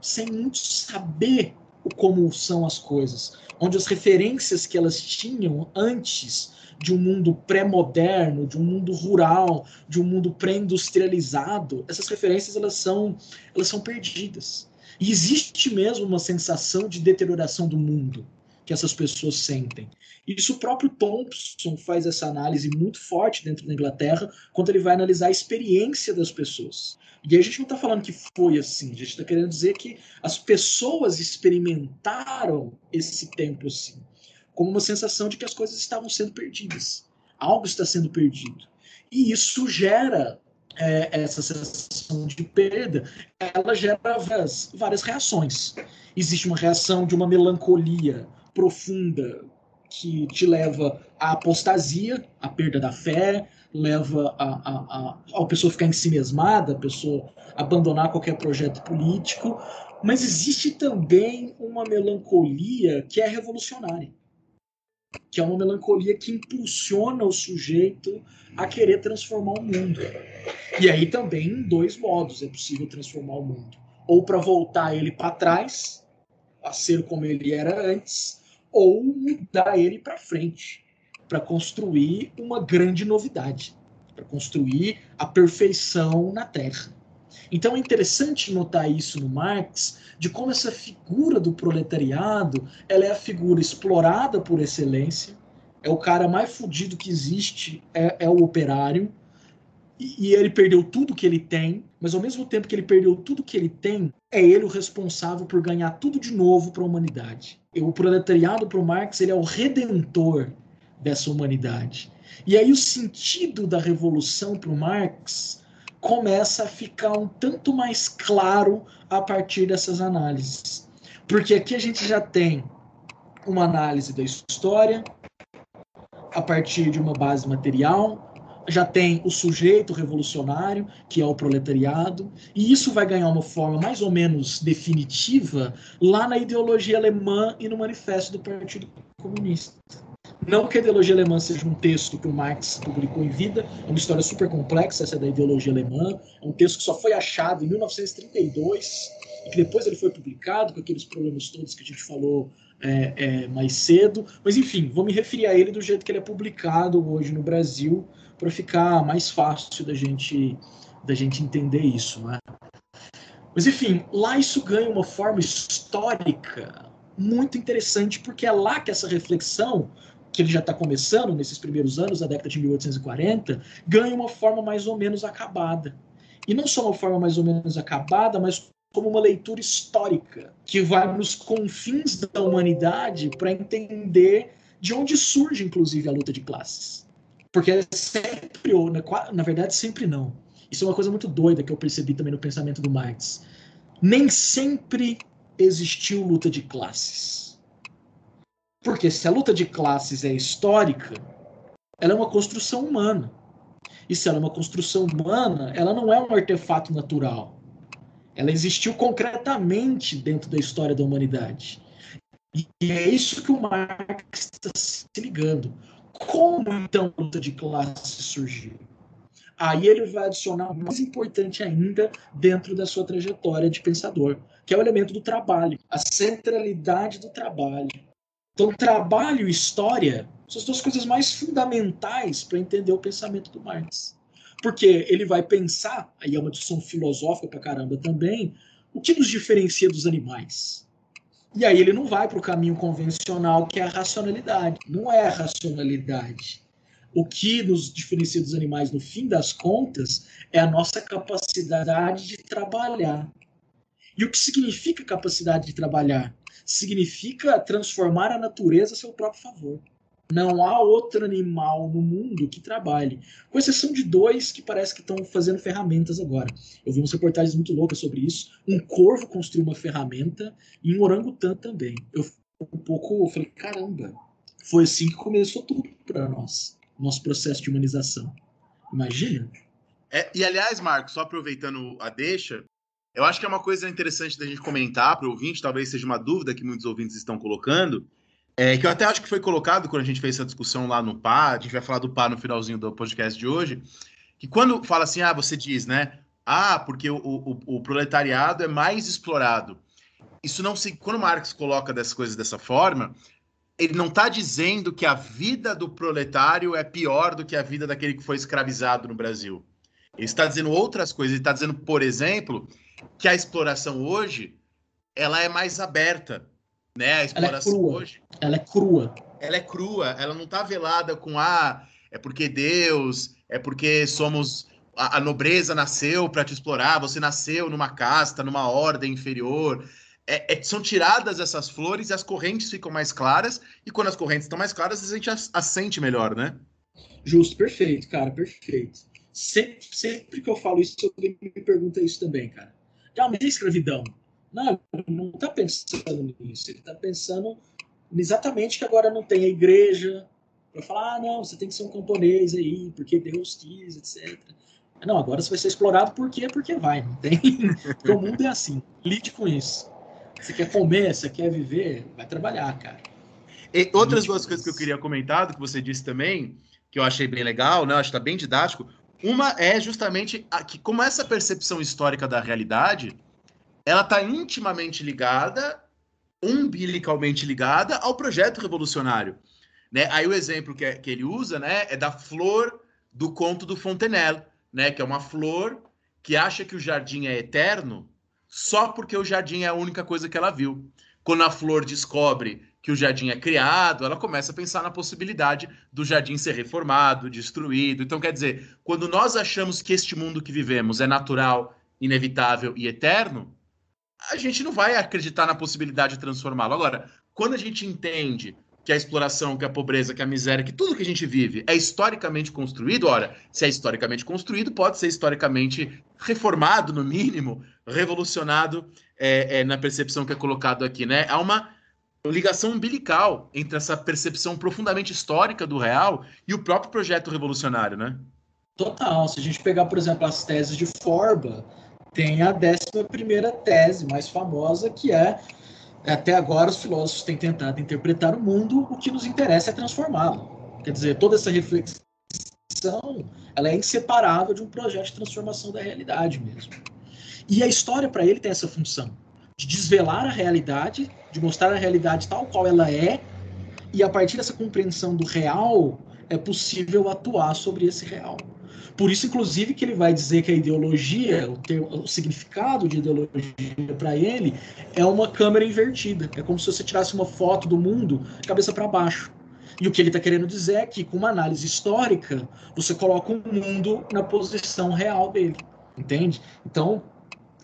sem muito saber como são as coisas, onde as referências que elas tinham antes de um mundo pré-moderno, de um mundo rural, de um mundo pré-industrializado, essas referências elas são elas são perdidas. E existe mesmo uma sensação de deterioração do mundo que essas pessoas sentem. Isso o próprio Thompson faz essa análise muito forte dentro da Inglaterra, quando ele vai analisar a experiência das pessoas. E a gente não está falando que foi assim, a gente está querendo dizer que as pessoas experimentaram esse tempo assim, como uma sensação de que as coisas estavam sendo perdidas. Algo está sendo perdido. E isso gera é, essa sensação de perda, ela gera várias, várias reações. Existe uma reação de uma melancolia profunda, que te leva à apostasia, à perda da fé, leva a, a, a, a pessoa ficar ensimesmada, a pessoa abandonar qualquer projeto político, mas existe também uma melancolia que é revolucionária, que é uma melancolia que impulsiona o sujeito a querer transformar o mundo. E aí também em dois modos é possível transformar o mundo, ou para voltar ele para trás, a ser como ele era antes, ou mudar ele para frente, para construir uma grande novidade, para construir a perfeição na Terra. Então é interessante notar isso no Marx, de como essa figura do proletariado, ela é a figura explorada por excelência, é o cara mais fudido que existe, é, é o operário, e, e ele perdeu tudo que ele tem, mas ao mesmo tempo que ele perdeu tudo que ele tem, é ele o responsável por ganhar tudo de novo para a humanidade. O proletariado para o Marx ele é o redentor dessa humanidade. E aí o sentido da revolução para o Marx começa a ficar um tanto mais claro a partir dessas análises. Porque aqui a gente já tem uma análise da história a partir de uma base material, já tem o sujeito revolucionário, que é o proletariado, e isso vai ganhar uma forma mais ou menos definitiva lá na ideologia alemã e no manifesto do Partido Comunista. Não que a ideologia alemã seja um texto que o Marx publicou em vida, é uma história super complexa, essa da ideologia alemã, é um texto que só foi achado em 1932 e que depois ele foi publicado com aqueles problemas todos que a gente falou é, é, mais cedo. Mas enfim, vou me referir a ele do jeito que ele é publicado hoje no Brasil, para ficar mais fácil da gente da gente entender isso, né? Mas enfim, lá isso ganha uma forma histórica muito interessante porque é lá que essa reflexão que ele já está começando nesses primeiros anos da década de 1840, ganha uma forma mais ou menos acabada. E não só uma forma mais ou menos acabada, mas como uma leitura histórica que vai nos confins da humanidade para entender de onde surge, inclusive, a luta de classes. Porque é sempre, ou na verdade, sempre não. Isso é uma coisa muito doida que eu percebi também no pensamento do Marx. Nem sempre existiu luta de classes. Porque se a luta de classes é histórica, ela é uma construção humana. E se ela é uma construção humana, ela não é um artefato natural. Ela existiu concretamente dentro da história da humanidade. E é isso que o Marx está se ligando. Como então a luta de classes surgiu? Aí ele vai adicionar o mais importante ainda dentro da sua trajetória de pensador, que é o elemento do trabalho, a centralidade do trabalho. Então, trabalho e história são as duas coisas mais fundamentais para entender o pensamento do Marx. Porque ele vai pensar, aí é uma discussão filosófica pra caramba também, o que nos diferencia dos animais. E aí ele não vai para o caminho convencional, que é a racionalidade. Não é a racionalidade. O que nos diferencia dos animais, no fim das contas, é a nossa capacidade de trabalhar. E o que significa capacidade de trabalhar? Significa transformar a natureza a seu próprio favor. Não há outro animal no mundo que trabalhe, com exceção de dois que parece que estão fazendo ferramentas agora. Eu vi umas reportagens muito loucas sobre isso. Um corvo construiu uma ferramenta e um orangotango também. Eu um pouco, eu falei, caramba, foi assim que começou tudo para nós, nosso processo de humanização. Imagina? É, e aliás, Marcos, só aproveitando a deixa, eu acho que é uma coisa interessante da gente comentar para o ouvinte, talvez seja uma dúvida que muitos ouvintes estão colocando, é, que eu até acho que foi colocado quando a gente fez essa discussão lá no PA, a gente vai falar do PA no finalzinho do podcast de hoje, que quando fala assim, ah, você diz, né? Ah, porque o, o, o proletariado é mais explorado. Isso não se. Quando Marx coloca dessas coisas dessa forma, ele não está dizendo que a vida do proletário é pior do que a vida daquele que foi escravizado no Brasil. Ele está dizendo outras coisas. Ele está dizendo, por exemplo, que a exploração hoje ela é mais aberta né? A exploração ela é hoje. Ela é crua. Ela é crua, ela não tá velada com ah, é porque Deus, é porque somos a, a nobreza nasceu para te explorar, você nasceu numa casta, numa ordem inferior. É, é, são tiradas essas flores e as correntes ficam mais claras, e quando as correntes estão mais claras, a gente as, as sente melhor, né? Justo, perfeito, cara, perfeito. Sempre, sempre que eu falo isso, alguém me pergunta isso também, cara. Já mas escravidão? Não, não está pensando nisso. Ele está pensando exatamente que agora não tem a igreja para falar, ah, não, você tem que ser um camponês aí, porque Deus quis, etc. Não, agora você vai ser explorado por quê? Porque vai, não tem. Porque o mundo é assim. Lide com isso. Você quer comer, você quer viver, vai trabalhar, cara. E outras duas coisas que eu queria comentar, do que você disse também, que eu achei bem legal, né? Eu acho que está bem didático. Uma é justamente a, que, como essa percepção histórica da realidade ela está intimamente ligada, umbilicalmente ligada ao projeto revolucionário. Né? Aí o exemplo que, é, que ele usa né, é da flor do conto do Fontenelle, né, que é uma flor que acha que o jardim é eterno só porque o jardim é a única coisa que ela viu. Quando a flor descobre que o jardim é criado, ela começa a pensar na possibilidade do jardim ser reformado, destruído. Então, quer dizer, quando nós achamos que este mundo que vivemos é natural, inevitável e eterno, a gente não vai acreditar na possibilidade de transformá-lo. Agora, quando a gente entende que a exploração, que a pobreza, que a miséria, que tudo que a gente vive é historicamente construído, ora, se é historicamente construído, pode ser historicamente reformado, no mínimo, revolucionado é, é, na percepção que é colocado aqui, né? Há uma ligação umbilical entre essa percepção profundamente histórica do real e o próprio projeto revolucionário, né? Total. Se a gente pegar, por exemplo, as teses de Forba, tem a décima primeira tese mais famosa, que é até agora os filósofos têm tentado interpretar o mundo, o que nos interessa é transformá-lo. Quer dizer, toda essa reflexão ela é inseparável de um projeto de transformação da realidade mesmo. E a história para ele tem essa função de desvelar a realidade, de mostrar a realidade tal qual ela é, e a partir dessa compreensão do real é possível atuar sobre esse real. Por isso, inclusive, que ele vai dizer que a ideologia, o, ter, o significado de ideologia para ele, é uma câmera invertida. É como se você tirasse uma foto do mundo de cabeça para baixo. E o que ele está querendo dizer é que, com uma análise histórica, você coloca o mundo na posição real dele. Entende? Então,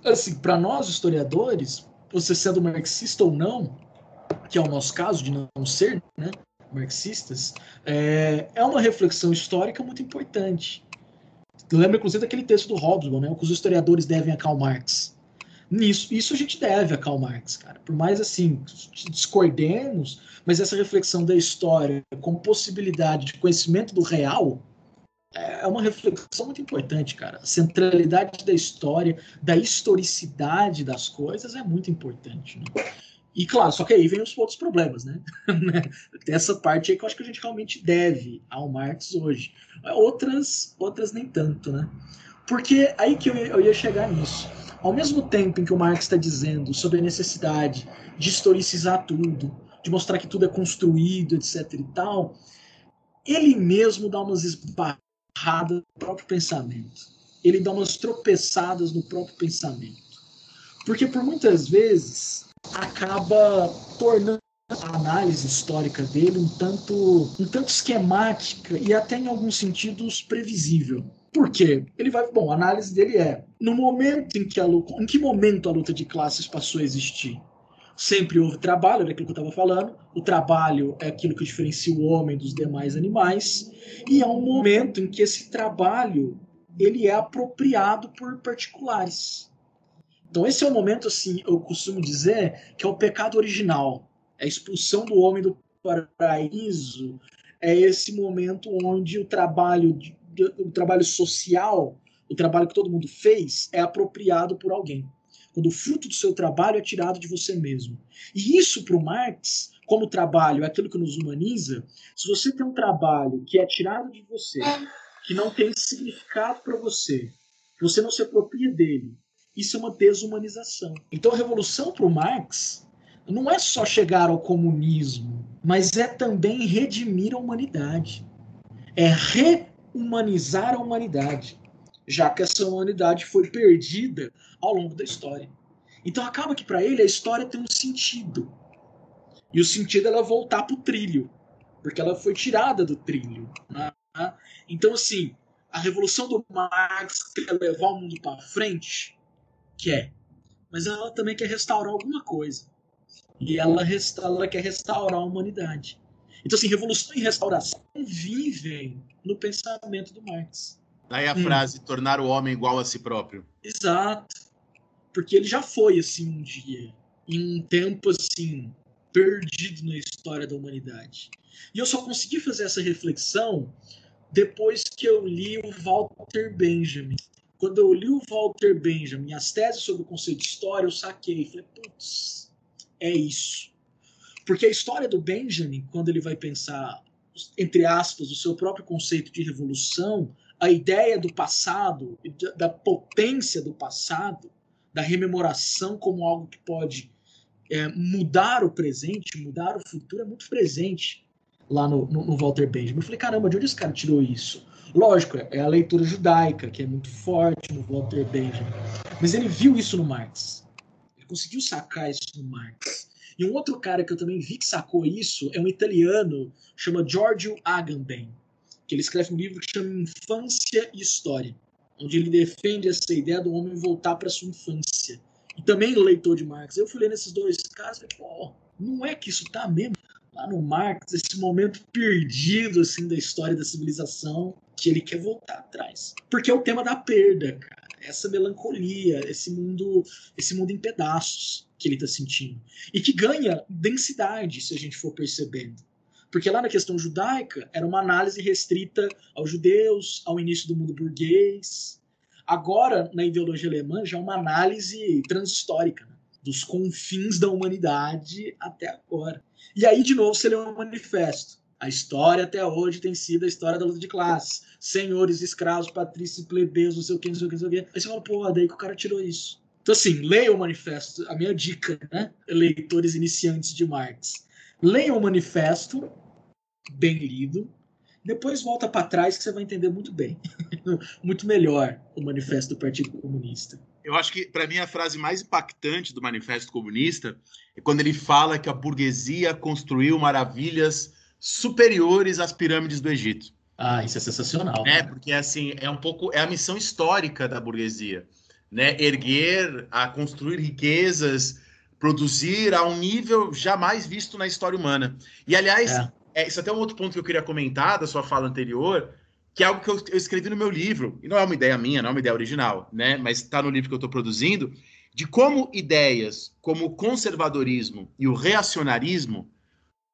assim, para nós historiadores, você sendo marxista ou não, que é o nosso caso de não ser, né, marxistas, é, é uma reflexão histórica muito importante. Lembra, inclusive, daquele texto do Hobsbawm, né, o que os historiadores devem a Karl Marx. Nisso, isso a gente deve a Karl Marx, cara. Por mais assim, discordemos, mas essa reflexão da história como possibilidade de conhecimento do real é uma reflexão muito importante, cara. A centralidade da história, da historicidade das coisas é muito importante. Né? E claro, só que aí vem os outros problemas, né? Tem essa parte aí que eu acho que a gente realmente deve ao Marx hoje. Outras, outras nem tanto, né? Porque aí que eu, ia chegar nisso. Ao mesmo tempo em que o Marx está dizendo sobre a necessidade de historicizar tudo, de mostrar que tudo é construído, etc e tal, ele mesmo dá umas esbarradas no próprio pensamento. Ele dá umas tropeçadas no próprio pensamento. Porque por muitas vezes acaba tornando a análise histórica dele um tanto, um tanto esquemática e até em alguns sentidos previsível. Por quê? Ele vai, bom, a análise dele é, no momento em que a luta, em que momento a luta de classes passou a existir? Sempre houve trabalho, era aquilo que eu estava falando. O trabalho é aquilo que diferencia o homem dos demais animais, e é um momento em que esse trabalho ele é apropriado por particulares. Então esse é o momento, assim, eu costumo dizer que é o pecado original, é a expulsão do homem do paraíso, é esse momento onde o trabalho, o trabalho social, o trabalho que todo mundo fez, é apropriado por alguém. Quando o fruto do seu trabalho é tirado de você mesmo. E isso para o Marx, como trabalho é aquilo que nos humaniza, se você tem um trabalho que é tirado de você, que não tem significado para você, que você não se apropria dele, isso é uma desumanização. Então a revolução para o Marx não é só chegar ao comunismo, mas é também redimir a humanidade. É rehumanizar a humanidade já que essa humanidade foi perdida ao longo da história. Então acaba que para ele a história tem um sentido. E o sentido é ela voltar para o trilho, porque ela foi tirada do trilho. Né? Então, assim, a revolução do Marx quer levar o mundo para frente? Quer. Mas ela também quer restaurar alguma coisa. E ela, ela quer restaurar a humanidade. Então, assim, revolução e restauração vivem no pensamento do Marx. Daí a hum. frase, tornar o homem igual a si próprio. Exato. Porque ele já foi assim um dia, em um tempo assim, perdido na história da humanidade. E eu só consegui fazer essa reflexão depois que eu li o Walter Benjamin. Quando eu li o Walter Benjamin, as teses sobre o conceito de história, eu saquei. Falei, putz, é isso. Porque a história do Benjamin, quando ele vai pensar, entre aspas, o seu próprio conceito de revolução, a ideia do passado, da potência do passado, da rememoração como algo que pode é, mudar o presente, mudar o futuro, é muito presente lá no, no, no, Walter Benjamin. Eu falei, caramba, de onde esse cara tirou isso? Lógico, é a leitura judaica, que é muito forte no Walter Benjamin. Mas ele viu isso no Marx. Ele conseguiu sacar isso no Marx. E um outro cara que eu também vi que sacou isso é um italiano, chama Giorgio Agamben que ele escreve um livro que chama Infância e História, onde ele defende essa ideia do homem voltar para sua infância. E também leitor de Marx. Eu fui ler nesses dois casos e falei, pô, não é que isso tá mesmo no Marx, esse momento perdido assim da história da civilização, que ele quer voltar atrás. Porque é o tema da perda, cara. Essa melancolia, esse mundo, esse mundo em pedaços que ele está sentindo. E que ganha densidade, se a gente for percebendo. Porque lá na questão judaica era uma análise restrita aos judeus, ao início do mundo burguês. Agora, na ideologia alemã, já é uma análise transhistórica, né? Dos confins da humanidade até agora. E aí, de novo, você lê um manifesto. A história até hoje tem sido a história da luta de classes. Senhores, escravos, patrícios, plebeus, não sei o que, não sei o que, não sei o que. Aí você fala, pô, daí que o cara tirou isso. Então, assim, leia o manifesto. A minha dica, né? Leitores iniciantes de Marx Leia o manifesto, bem lido, depois volta para trás que você vai entender muito bem, muito melhor o manifesto do Partido Comunista. Eu acho que, para mim, a frase mais impactante do Manifesto Comunista é quando ele fala que a burguesia construiu maravilhas superiores às pirâmides do Egito. Ah, isso é sensacional. Né? Porque assim, é um pouco é a missão histórica da burguesia, né? Erguer, a construir riquezas, produzir a um nível jamais visto na história humana. E aliás, É. é, isso até é um outro ponto que eu queria comentar da sua fala anterior, que é algo que eu, eu escrevi no meu livro, e não é uma ideia minha, não é uma ideia original, né? Mas está no livro que eu estou produzindo, de como ideias como o conservadorismo e o reacionarismo,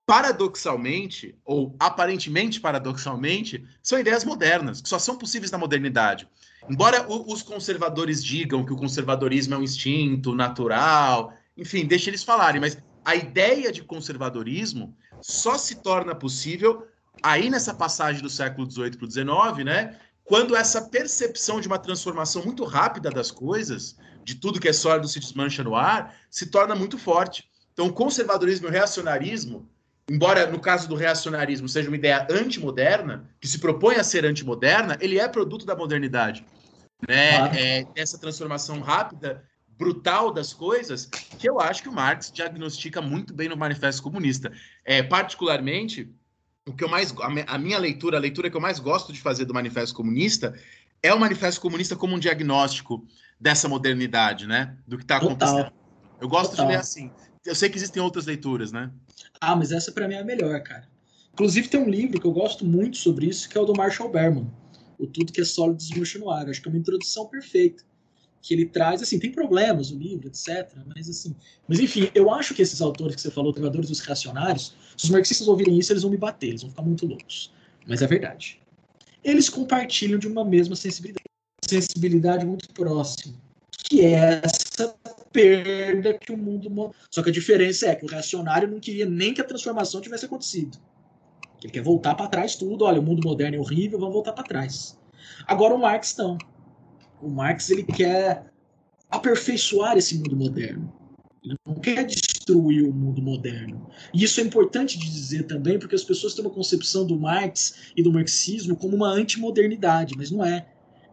paradoxalmente, ou aparentemente paradoxalmente, são ideias modernas, que só são possíveis na modernidade. Embora o- os conservadores digam que o conservadorismo é um instinto natural, enfim, deixa eles falarem, mas a ideia de conservadorismo só se torna possível aí nessa passagem do século XVIII para o XIX, né? Quando essa percepção de uma transformação muito rápida das coisas, de tudo que é sólido se desmancha no ar, se torna muito forte. Então, o conservadorismo e o reacionarismo, embora no caso do reacionarismo seja uma ideia antimoderna, que se propõe a ser antimoderna, ele é produto da modernidade. Né? É, essa transformação rápida, brutal das coisas, que eu acho que o Marx diagnostica muito bem no Manifesto Comunista. É, particularmente, o que eu mais a mi- a minha leitura, a leitura que eu mais gosto de fazer do Manifesto Comunista é o Manifesto Comunista como um diagnóstico dessa modernidade, né? Do que está acontecendo. Eu gosto Total. de ler assim. Eu sei que existem outras leituras, né? Ah, mas essa pra mim é a melhor, cara. Inclusive tem um livro que eu gosto muito sobre isso, que é o do Marshall Berman. O Tudo que é Sólido Desmancha no Ar. Acho que é uma introdução perfeita. Que ele traz, assim, tem problemas no livro, etc. Mas assim. Mas enfim, eu acho que esses autores que você falou, Treinadores dos Reacionários, se os marxistas ouvirem isso, eles vão me bater, eles vão ficar muito loucos. Mas é verdade. Eles compartilham de uma mesma sensibilidade. Sensibilidade muito próxima. Que é essa perda que o mundo. Só que a diferença é que o reacionário não queria nem que a transformação tivesse acontecido. Ele quer voltar para trás tudo. Olha, o mundo moderno é horrível, vamos voltar para trás. Agora o Marx não. O Marx ele quer aperfeiçoar esse mundo moderno. Ele não quer destruir o mundo moderno. E isso é importante de dizer também, porque as pessoas têm uma concepção do Marx e do marxismo como uma antimodernidade, mas não é.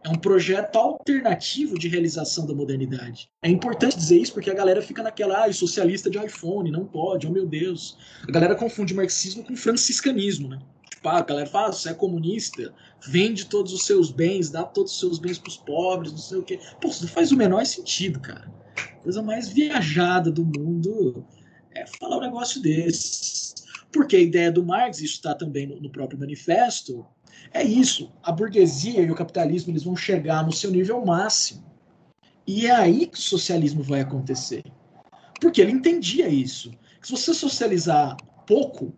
É um projeto alternativo de realização da modernidade. É importante dizer isso porque a galera fica naquela, ah, socialista de iPhone, não pode, oh meu Deus. A galera confunde marxismo com franciscanismo, né? Ah, a galera fala, ah, você é comunista, vende todos os seus bens, dá todos os seus bens pros pobres, não sei o quê. Pô, isso não faz o menor sentido, cara. Coisa mais viajada do mundo é falar um negócio desse. Porque a ideia do Marx, isso está também no, no próprio manifesto, é isso. A burguesia e o capitalismo eles vão chegar no seu nível máximo. E é aí que o socialismo vai acontecer. Porque ele entendia isso. Se você socializar pouco,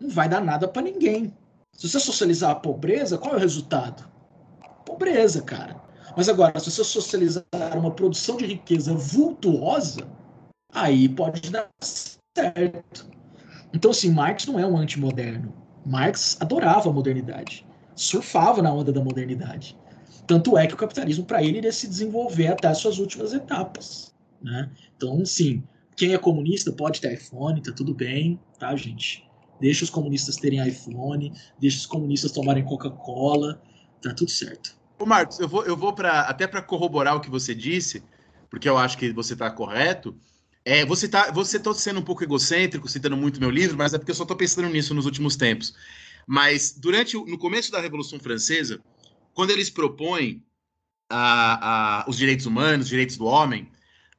não vai dar nada para ninguém. Se você socializar a pobreza, qual é o resultado? Pobreza, cara. Mas agora, se você socializar uma produção de riqueza vultuosa, aí pode dar certo. Então, assim, Marx não é um antimoderno. Marx adorava a modernidade. Surfava na onda da modernidade. Tanto é que o capitalismo, para ele, iria se desenvolver até as suas últimas etapas. Né? Então, sim, quem é comunista pode ter iPhone, tá tudo bem, tá, gente? Deixa os comunistas terem iPhone, deixa os comunistas tomarem Coca-Cola, tá tudo certo. Ô Marcos, eu vou, eu vou para até para corroborar o que você disse, porque eu acho que você está correto. É, você está você tá sendo um pouco egocêntrico, citando muito meu livro, mas é porque eu só estou pensando nisso nos últimos tempos. Mas durante no começo da Revolução Francesa, quando eles propõem a, a, os direitos humanos, os direitos do homem,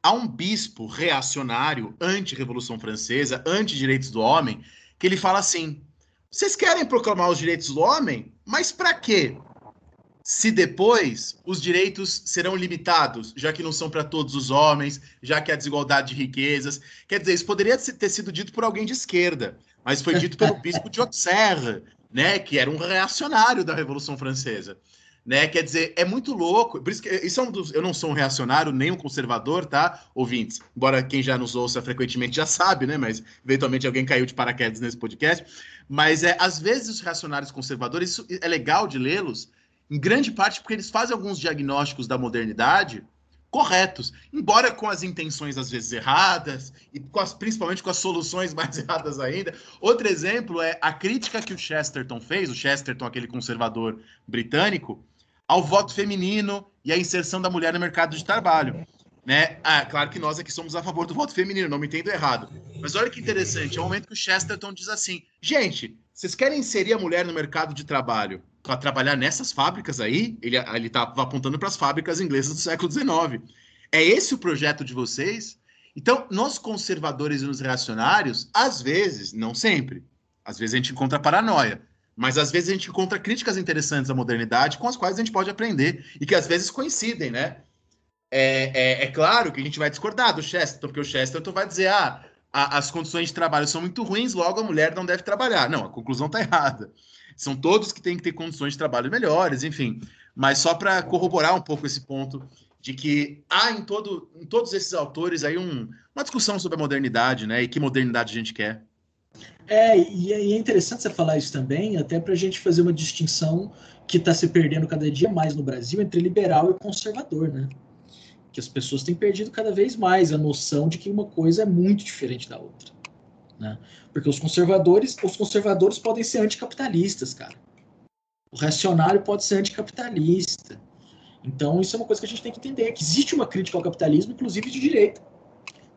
há um bispo reacionário anti-Revolução Francesa, anti-direitos do homem, que ele fala assim: vocês querem proclamar os direitos do homem, mas para quê? Se depois os direitos serão limitados, já que não são para todos os homens, já que há desigualdade de riquezas. Quer dizer, isso poderia ter sido dito por alguém de esquerda, mas foi dito pelo bispo de Auxerre, né, que era um reacionário da Revolução Francesa. Né? Quer dizer, é muito louco. Por isso que isso é um dos, eu não sou um reacionário nem um conservador, tá, ouvintes? Embora quem já nos ouça frequentemente já sabe, né? Mas eventualmente alguém caiu de paraquedas nesse podcast. Mas é, às vezes os reacionários conservadores, isso é legal de lê-los, em grande parte porque eles fazem alguns diagnósticos da modernidade corretos, embora com as intenções às vezes erradas e com as, principalmente com as soluções mais erradas ainda. Outro exemplo é a crítica que o Chesterton fez, o Chesterton, aquele conservador britânico, ao voto feminino e à inserção da mulher no mercado de trabalho. Né? Ah, claro que nós aqui somos a favor do voto feminino, não me entendo errado. Mas olha que interessante, é o momento que o Chesterton diz assim: gente, vocês querem inserir a mulher no mercado de trabalho para trabalhar nessas fábricas aí? Ele estava apontando para as fábricas inglesas do século XIX. É esse o projeto de vocês? Então, nós conservadores e nos reacionários, às vezes, não sempre, às vezes a gente encontra paranoia, mas às vezes a gente encontra críticas interessantes à modernidade com as quais a gente pode aprender e que às vezes coincidem, né? É, é, é claro que a gente vai discordar do Chesterton, porque o Chesterton vai dizer, ah, a, as condições de trabalho são muito ruins, logo a mulher não deve trabalhar. Não, a conclusão está errada. São todos que têm que ter condições de trabalho melhores, enfim. Mas só para corroborar um pouco esse ponto de que há em, todo, em todos esses autores aí um, uma discussão sobre a modernidade, né? E que modernidade a gente quer. É, e é interessante você falar isso também, até para a gente fazer uma distinção que está se perdendo cada dia mais no Brasil entre liberal e conservador, né? Que as pessoas têm perdido cada vez mais a noção de que uma coisa é muito diferente da outra, né? Porque os conservadores, os conservadores podem ser anticapitalistas, cara. O reacionário pode ser anticapitalista. Então, isso é uma coisa que a gente tem que entender, que existe uma crítica ao capitalismo, inclusive de direita.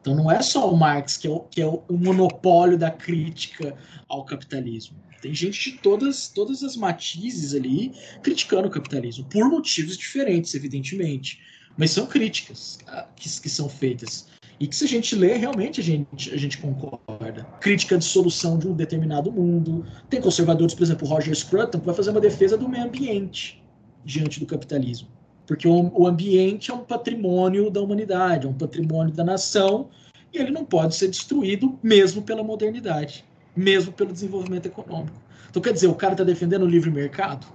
Então, não é só o Marx que é o, que é o monopólio da crítica ao capitalismo. Tem gente de todas, todas as matizes ali criticando o capitalismo, por motivos diferentes, evidentemente. Mas são críticas ah, que, que são feitas. E que se a gente lê, realmente a gente, a gente concorda. Crítica de solução de um determinado mundo. Tem conservadores, por exemplo, Roger Scruton, que vai fazer uma defesa do meio ambiente diante do capitalismo. Porque o, o ambiente é um patrimônio da humanidade, é um patrimônio da nação, e ele não pode ser destruído mesmo pela modernidade, mesmo pelo desenvolvimento econômico. Então, quer dizer, o cara está defendendo o livre mercado?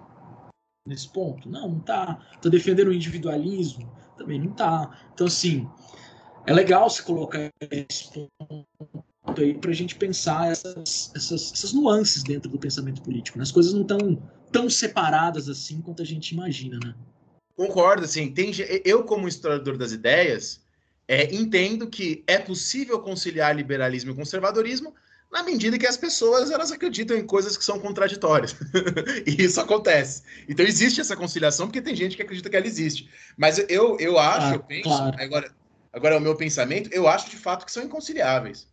Nesse ponto? Não, não está. Está defendendo o individualismo? Também não está. Então, assim, é legal se colocar esse ponto aí para a gente pensar essas, essas, essas, nuances dentro do pensamento político. Né? As coisas não estão tão separadas assim quanto a gente imagina, né? Concordo, assim, tem, eu como historiador das ideias, é, entendo que é possível conciliar liberalismo e conservadorismo na medida que as pessoas elas acreditam em coisas que são contraditórias. e isso acontece. Então existe essa conciliação porque tem gente que acredita que ela existe. Mas eu, eu acho, ah, eu penso, claro. agora, agora é o meu pensamento, eu acho de fato que são inconciliáveis.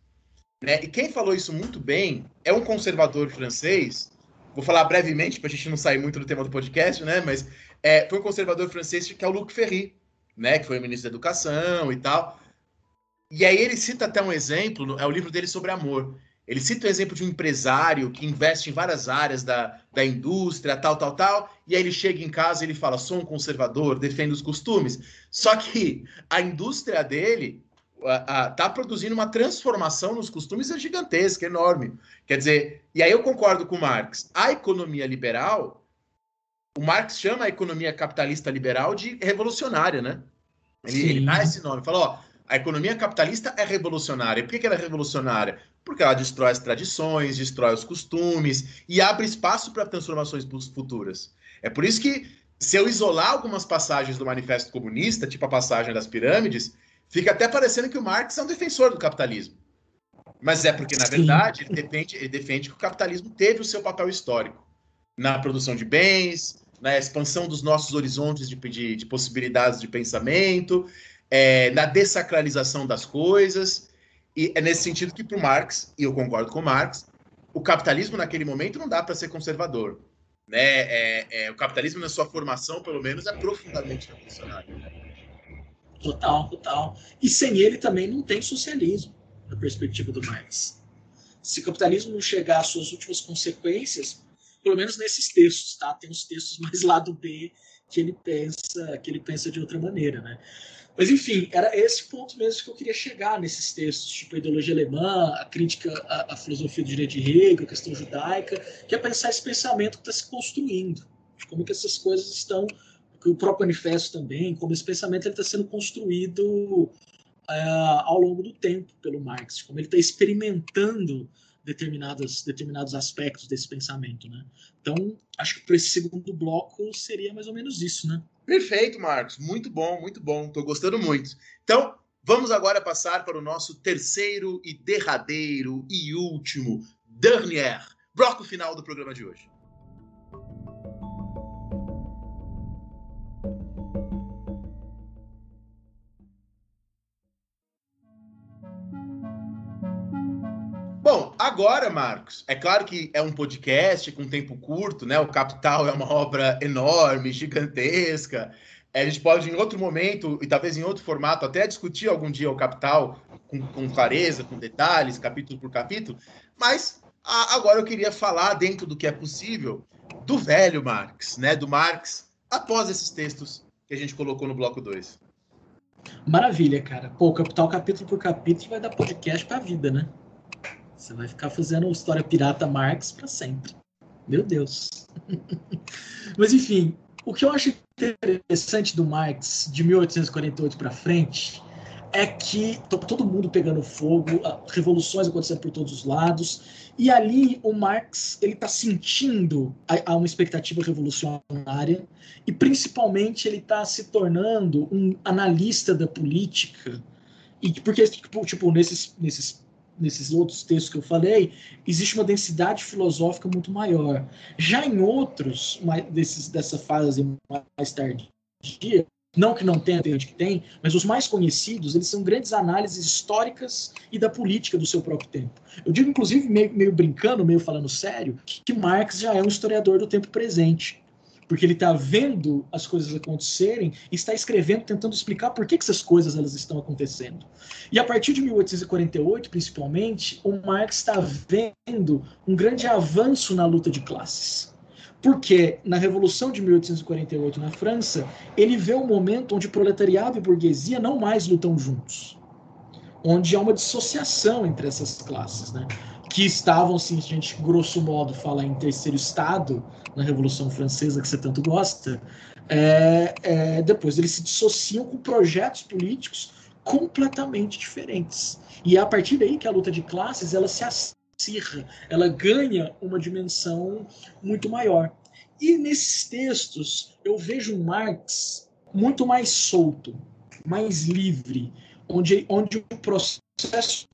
Né? E quem falou isso muito bem é um conservador francês. Vou falar brevemente para a gente não sair muito do tema do podcast, né? Mas é, foi um conservador francês que é o Luc Ferry, né, que foi ministro da Educação e tal. E aí ele cita até um exemplo, é o livro dele sobre amor. Ele cita o exemplo de um empresário que investe em várias áreas da, da indústria, tal, tal, tal, e aí ele chega em casa e ele fala: sou um conservador, defendo os costumes. Só que a indústria dele está produzindo uma transformação nos costumes é gigantesca, enorme. Quer dizer, e aí eu concordo com Marx. A economia liberal o Marx chama a economia capitalista liberal de revolucionária, né? Ele, ele dá esse nome, fala, ó, a economia capitalista é revolucionária. Por que, que ela é revolucionária? Porque ela destrói as tradições, destrói os costumes e abre espaço para transformações futuras. É por isso que, se eu isolar algumas passagens do Manifesto Comunista, tipo a passagem das pirâmides, fica até parecendo que o Marx é um defensor do capitalismo. Mas é porque, na verdade, ele defende, ele defende que o capitalismo teve o seu papel histórico na produção de bens, na né, expansão dos nossos horizontes de, de, de possibilidades de pensamento, é, na dessacralização das coisas. E é nesse sentido que, para o Marx, e eu concordo com o Marx, o capitalismo naquele momento não dá para ser conservador. Né? É, é, o capitalismo, na sua formação, pelo menos, é profundamente revolucionário. Total, total. E sem ele também não tem socialismo, na perspectiva do Marx. Se o capitalismo não chegar às suas últimas consequências, pelo menos nesses textos, tá? Tem os textos mais lado B que ele pensa, que ele pensa de outra maneira, né? Mas enfim, era esse ponto mesmo que eu queria chegar nesses textos, tipo a ideologia alemã, a crítica à, à filosofia do direito de Hegel, a questão judaica, que é pensar esse pensamento que está se construindo, como que essas coisas estão, o próprio manifesto também, como esse pensamento está sendo construído uh, ao longo do tempo pelo Marx, como ele está experimentando determinadas, determinados aspectos desse pensamento, né? Então, acho que para esse segundo bloco seria mais ou menos isso, né? Perfeito, Marcos. Muito bom, muito bom. Estou gostando muito. Então, vamos agora passar para o nosso terceiro e derradeiro e último dernier, bloco final do programa de hoje. Agora, Marcos, é claro que é um podcast com tempo curto, né? O Capital é uma obra enorme, gigantesca. A gente pode, em outro momento, e talvez em outro formato, até discutir algum dia o Capital com, com clareza, com detalhes, capítulo por capítulo. Mas a, agora eu queria falar, dentro do que é possível, do velho Marx, né? Do Marx, após esses textos que a gente colocou no bloco 2. Maravilha, cara. Pô, Capital capítulo por capítulo vai dar podcast pra vida, né? Você vai ficar fazendo história pirata Marx para sempre. Meu Deus. Mas enfim, o que eu acho interessante do Marx de 1848 para frente é que todo mundo pegando fogo, revoluções acontecendo por todos os lados, e ali o Marx ele está sentindo a, a, uma expectativa revolucionária e principalmente ele está se tornando um analista da política e porque tipo, tipo nesses nesses nesses outros textos que eu falei, existe uma densidade filosófica muito maior. Já em outros mais, desses, dessa fase mais tardia, não que não tenha, tem que tem, mas os mais conhecidos, eles são grandes análises históricas e da política do seu próprio tempo. Eu digo, inclusive, meio, meio brincando, meio falando sério, que, que Marx já é um historiador do tempo presente porque ele está vendo as coisas acontecerem e está escrevendo, tentando explicar por que, que essas coisas elas estão acontecendo. E a partir de 1848, principalmente, o Marx está vendo um grande avanço na luta de classes. Porque na Revolução de 1848 na França, ele vê um momento onde proletariado e burguesia não mais lutam juntos. Onde há uma dissociação entre essas classes, né? Que estavam, assim, a gente grosso modo fala em terceiro estado, na Revolução Francesa, que você tanto gosta, é, é, depois eles se dissociam com projetos políticos completamente diferentes. E é a partir daí que a luta de classes ela se acirra, ela ganha uma dimensão muito maior. E nesses textos eu vejo Marx muito mais solto, mais livre, onde, onde o processo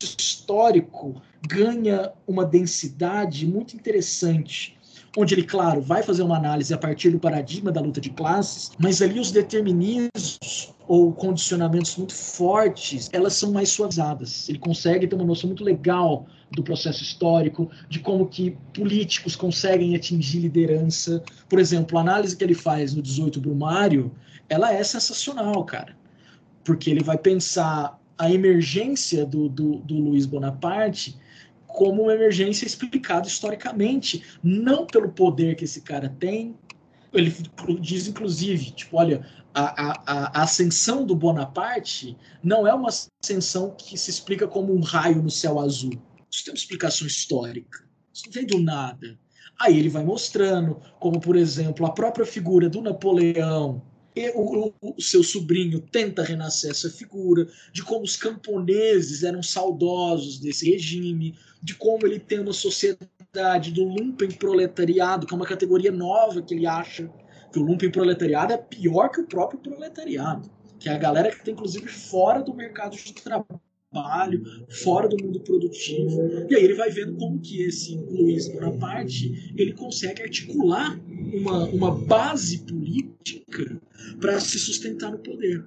histórico ganha uma densidade muito interessante onde ele, claro, vai fazer uma análise a partir do paradigma da luta de classes, mas ali os determinismos ou condicionamentos muito fortes, elas são mais suavizadas. Ele consegue ter uma noção muito legal do processo histórico, de como que políticos conseguem atingir liderança. Por exemplo, a análise que ele faz no 18 Brumário, ela é sensacional, cara. Porque ele vai pensar a emergência do, do, do Luiz Bonaparte como uma emergência explicada historicamente, não pelo poder que esse cara tem. Ele diz, inclusive, tipo, olha, a, a, a ascensão do Bonaparte não é uma ascensão que se explica como um raio no céu azul. Isso tem uma explicação histórica. Isso não vem do nada. Aí ele vai mostrando, como, por exemplo, a própria figura do Napoleão, o, o, seu sobrinho tenta renascer essa figura, de como os camponeses eram saudosos desse regime, de como ele tem uma sociedade do lumpen proletariado, que é uma categoria nova que ele acha que o lumpen proletariado é pior que o próprio proletariado, que é a galera que está inclusive fora do mercado de trabalho trabalho, fora do mundo produtivo. E aí ele vai vendo como que esse Luiz Bonaparte ele consegue articular uma, uma base política para se sustentar no poder.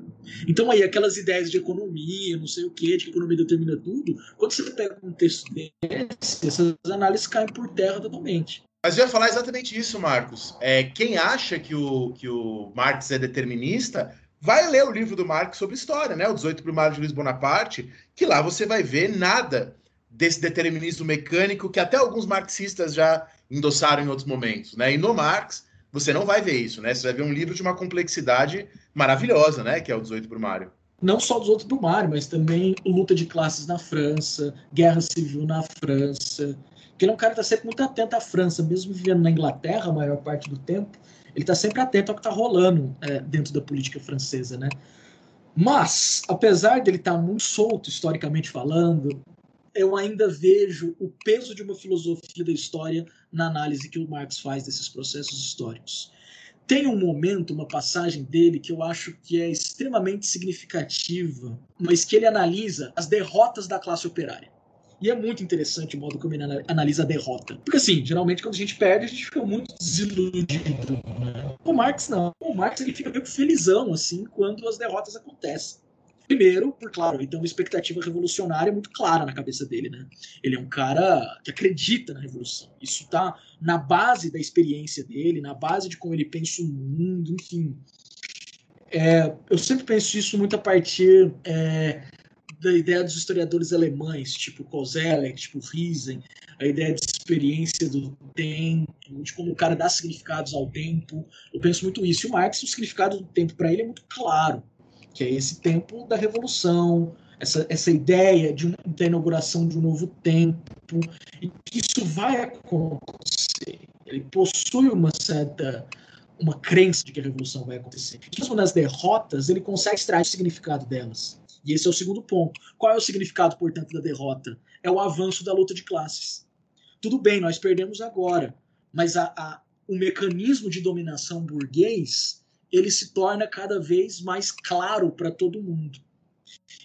Então aí aquelas ideias de economia, não sei o que, de que economia determina tudo, quando você pega um texto desse, essas análises caem por terra totalmente. Mas eu ia falar exatamente isso, Marcos. É, quem acha que o, que o Marx é determinista vai ler o livro do Marx sobre história, né? O 18 Primário de Luiz Bonaparte, que lá você vai ver nada desse determinismo mecânico que até alguns marxistas já endossaram em outros momentos, né? E no Marx você não vai ver isso, né? Você vai ver um livro de uma complexidade maravilhosa, né? Que é o 18 Brumário. Não só o 18 Brumário, mas também luta de classes na França, guerra civil na França. Porque ele é um cara que está sempre muito atento à França, mesmo vivendo na Inglaterra a maior parte do tempo ele está sempre atento ao que está rolando é, dentro da política francesa, né? Mas, apesar dele estar tá muito solto historicamente falando, eu ainda vejo o peso de uma filosofia da história na análise que o Marx faz desses processos históricos. Tem um momento, uma passagem dele que eu acho que é extremamente significativa, mas que ele analisa as derrotas da classe operária. E é muito interessante o modo como ele analisa a derrota. Porque, assim, geralmente quando a gente perde, a gente fica muito desiludido. Né? O Marx não. O Marx ele fica meio felizão, assim, quando as derrotas acontecem. Primeiro, por claro, ele tem uma expectativa revolucionária muito clara na cabeça dele, né? Ele é um cara que acredita na revolução. Isso está na base da experiência dele, na base de como ele pensa o mundo, enfim. É, eu sempre penso isso muito a partir é, da ideia dos historiadores alemães, tipo Kozelek, tipo Riesen, a ideia de experiência do tempo, de como o cara dá significados ao tempo. Eu penso muito isso. E o Marx, o significado do tempo para ele é muito claro que é esse tempo da revolução, essa, essa ideia de uma, da inauguração de um novo tempo, e que isso vai acontecer. Ele possui uma certa uma crença de que a revolução vai acontecer. Mesmo nas derrotas, ele consegue extrair o significado delas. E esse é o segundo ponto. Qual é o significado, portanto, da derrota? É o avanço da luta de classes. Tudo bem, nós perdemos agora, mas a, a, o mecanismo de dominação burguês ele se torna cada vez mais claro para todo mundo.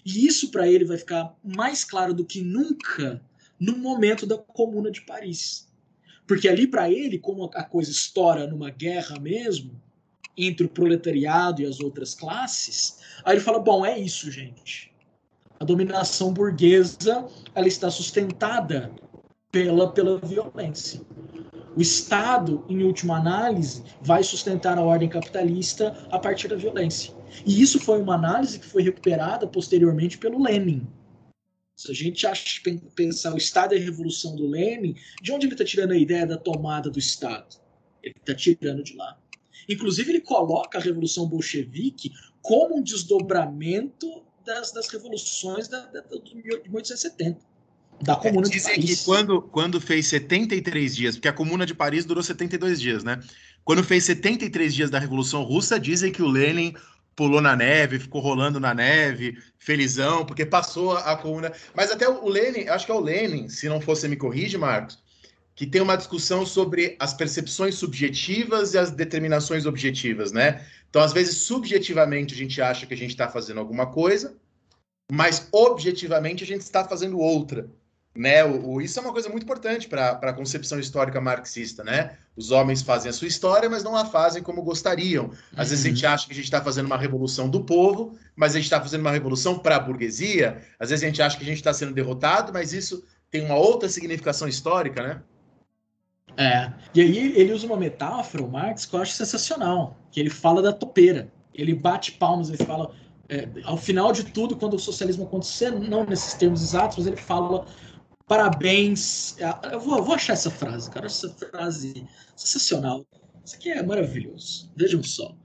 E isso para ele vai ficar mais claro do que nunca no momento da Comuna de Paris. Porque ali para ele, como a coisa estoura numa guerra mesmo, entre o proletariado e as outras classes, aí ele fala: bom, é isso, gente. A dominação burguesa ela está sustentada pela, pela violência. O Estado, em última análise, vai sustentar a ordem capitalista a partir da violência. E isso foi uma análise que foi recuperada posteriormente pelo Lenin. Se a gente acha, pensar o Estado e a Revolução do Lenin, de onde ele está tirando a ideia da tomada do Estado? Ele está tirando de lá. Inclusive, ele coloca a Revolução Bolchevique como um desdobramento das, das revoluções da, da, de 1870 da Comuna de Paris. Dizem que quando, quando fez 73 dias, porque a Comuna de Paris durou 72 dias, né? Quando fez 73 dias da Revolução Russa, dizem que o Lenin pulou na neve, ficou rolando na neve, felizão, porque passou a Comuna. Mas até o Lenin, acho que é o Lenin, se não fosse me corrige, Marcos, que tem uma discussão sobre as percepções subjetivas e as determinações objetivas, né? Então, às vezes, subjetivamente, a gente acha que a gente está fazendo alguma coisa, mas objetivamente a gente está fazendo outra. Né? O, o, isso é uma coisa muito importante para a concepção histórica marxista, né? Os homens fazem a sua história, mas não a fazem como gostariam. Às uhum. vezes a gente uhum. acha que a gente está fazendo uma revolução do povo, mas a gente está fazendo uma revolução para a burguesia. Às vezes a gente acha que a gente está sendo derrotado, mas isso tem uma outra significação histórica, né? É. E aí ele usa uma metáfora, o Marx, que eu acho sensacional, que ele fala da topeira. Ele bate palmas, ele fala, é, ao final de tudo, quando o socialismo acontecer, não nesses termos exatos, mas ele fala Parabéns. Eu vou, vou achar essa frase, cara. Essa frase sensacional. Isso aqui é maravilhoso. Vejam só.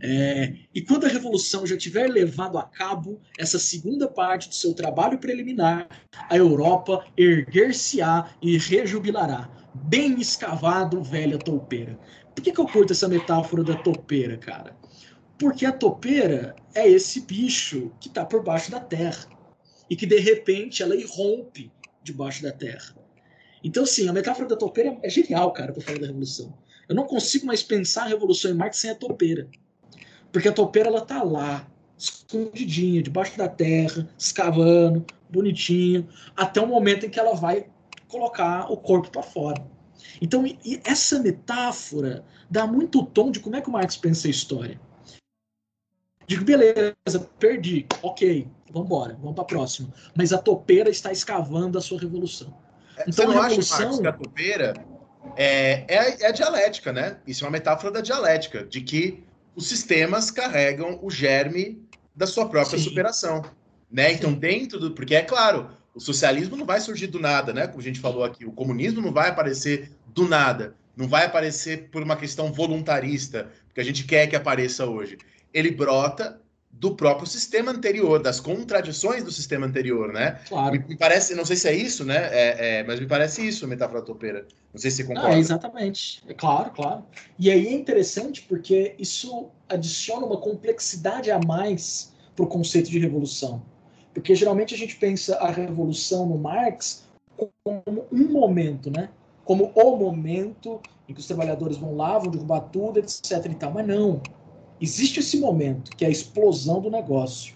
É, e quando a revolução já tiver levado a cabo essa segunda parte do seu trabalho preliminar, a Europa erguer-se-á e rejubilará, bem escavado, velha toupeira. Por que, que eu curto essa metáfora da toupeira, cara? Porque a toupeira é esse bicho que está por baixo da terra e que de repente ela irrompe debaixo da terra. Então, sim, a metáfora da topeira é genial, cara, para falar da revolução. Eu não consigo mais pensar a revolução em Marx sem a topeira. Porque a topeira, ela tá lá, escondidinha, debaixo da terra, escavando, bonitinho, até o momento em que ela vai colocar o corpo para fora. Então, essa metáfora dá muito tom de como é que o Marx pensa a história. Digo, beleza, perdi, ok, vamos embora, vamos para a próxima. Mas a topeira está escavando a sua revolução. É, então, Você não a revolução... acha, Marcos, que a topeira é, é, é a dialética, né? Isso é uma metáfora da dialética, de que os sistemas carregam o germe da sua própria Sim. superação. Né? Então, dentro do. Porque é claro, o socialismo não vai surgir do nada, né? Como a gente falou aqui, o comunismo não vai aparecer do nada, não vai aparecer por uma questão voluntarista, porque a gente quer que apareça hoje ele brota do próprio sistema anterior, das contradições do sistema anterior, né? Claro. Me, me parece, não sei se é isso, né? É, é, mas me parece isso a metáfora topeira. Não sei se você concorda. Ah, exatamente. É claro, claro. E aí é interessante porque isso adiciona uma complexidade a mais para o conceito de revolução. Porque geralmente a gente pensa a revolução no Marx como um momento, né? Como o momento em que os trabalhadores vão lá, vão derrubar tudo, etc. E tal. Mas não Existe esse momento, que é a explosão do negócio,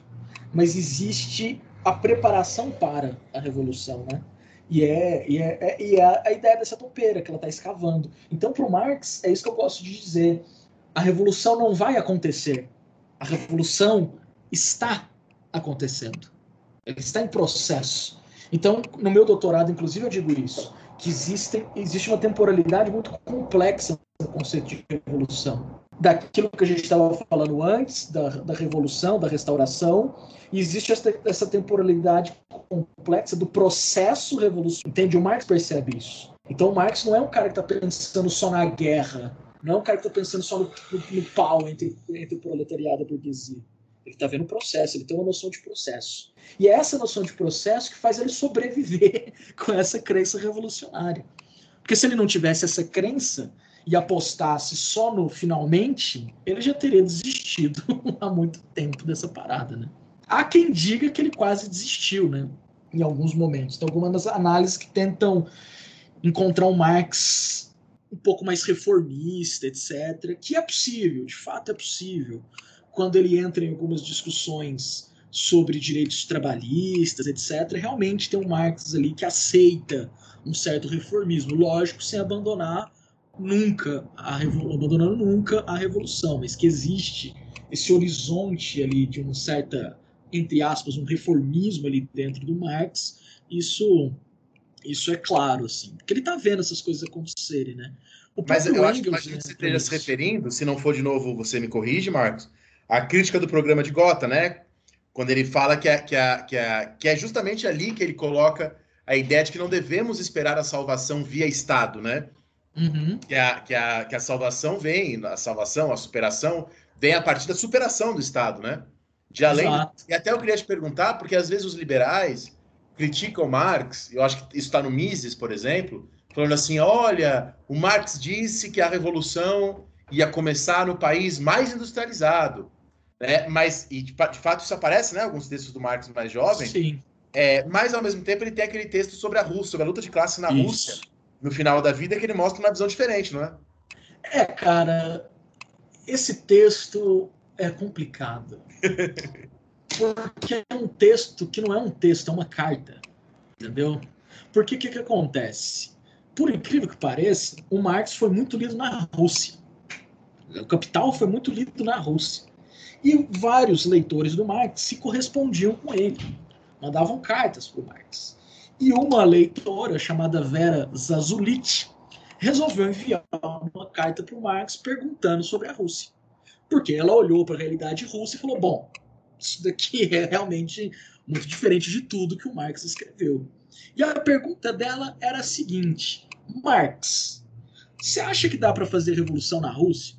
mas existe a preparação para a revolução, né? E é, e é, é, e é a ideia dessa topeira que ela está escavando. Então, para o Marx, é isso que eu gosto de dizer. A revolução não vai acontecer. A revolução está acontecendo. Ele está em processo. Então, no meu doutorado, inclusive, eu digo isso, que existem, existe uma temporalidade muito complexa no conceito de revolução. Daquilo que a gente estava falando antes, da, da revolução, da restauração, existe essa, essa temporalidade complexa do processo revolucionário. Entende? O Marx percebe isso. Então, o Marx não é um cara que está pensando só na guerra, não é um cara que está pensando só no, no, no pau entre, entre o proletariado e a burguesia. Ele está vendo o processo, ele tem uma noção de processo. E é essa noção de processo que faz ele sobreviver com essa crença revolucionária. Porque se ele não tivesse essa crença e apostasse só no finalmente, ele já teria desistido há muito tempo dessa parada, né? Há quem diga que ele quase desistiu, né? Em alguns momentos. Tem algumas análises que tentam encontrar um Marx um pouco mais reformista, etc., que é possível, de fato é possível quando ele entra em algumas discussões sobre direitos trabalhistas, etc., realmente tem um Marx ali que aceita um certo reformismo, lógico, sem abandonar nunca a abandonando nunca a revolução, mas que existe esse horizonte ali de uma certa entre aspas um reformismo ali dentro do Marx, isso isso é claro assim, porque ele está vendo essas coisas acontecerem, né? Mas eu acho que você né, esteja se referindo, se não for de novo, você me corrige, Marcos, a crítica do programa de Gota, né? Quando ele fala que é, que, é, que, é, que é justamente ali que ele coloca a ideia de que não devemos esperar a salvação via Estado, né? Uhum. Que, a, que, a, que a salvação vem, a salvação, a superação, vem a partir da superação do Estado, né? De além. Exato. E até eu queria te perguntar, porque às vezes os liberais criticam Marx, eu acho que isso está no Mises, por exemplo, falando assim: olha, o Marx disse que a revolução ia começar no país mais industrializado. Né? Mas, e de, de fato, isso aparece, né? Alguns textos do Marx mais jovem. Sim. É, mas, ao mesmo tempo, ele tem aquele texto sobre a Rússia, sobre a luta de classe na isso. Rússia, no final da vida, que ele mostra uma visão diferente, não é? É, cara, esse texto é complicado. porque é um texto que não é um texto, é uma carta. Entendeu? Porque o que, que acontece? Por incrível que pareça, o Marx foi muito lido na Rússia. O Capital foi muito lido na Rússia. E vários leitores do Marx se correspondiam com ele, mandavam cartas para o Marx. E uma leitora chamada Vera Zazulite resolveu enviar uma carta para o Marx perguntando sobre a Rússia. Porque ela olhou para a realidade russa e falou: bom, isso daqui é realmente muito diferente de tudo que o Marx escreveu. E a pergunta dela era a seguinte: Marx, você acha que dá para fazer revolução na Rússia?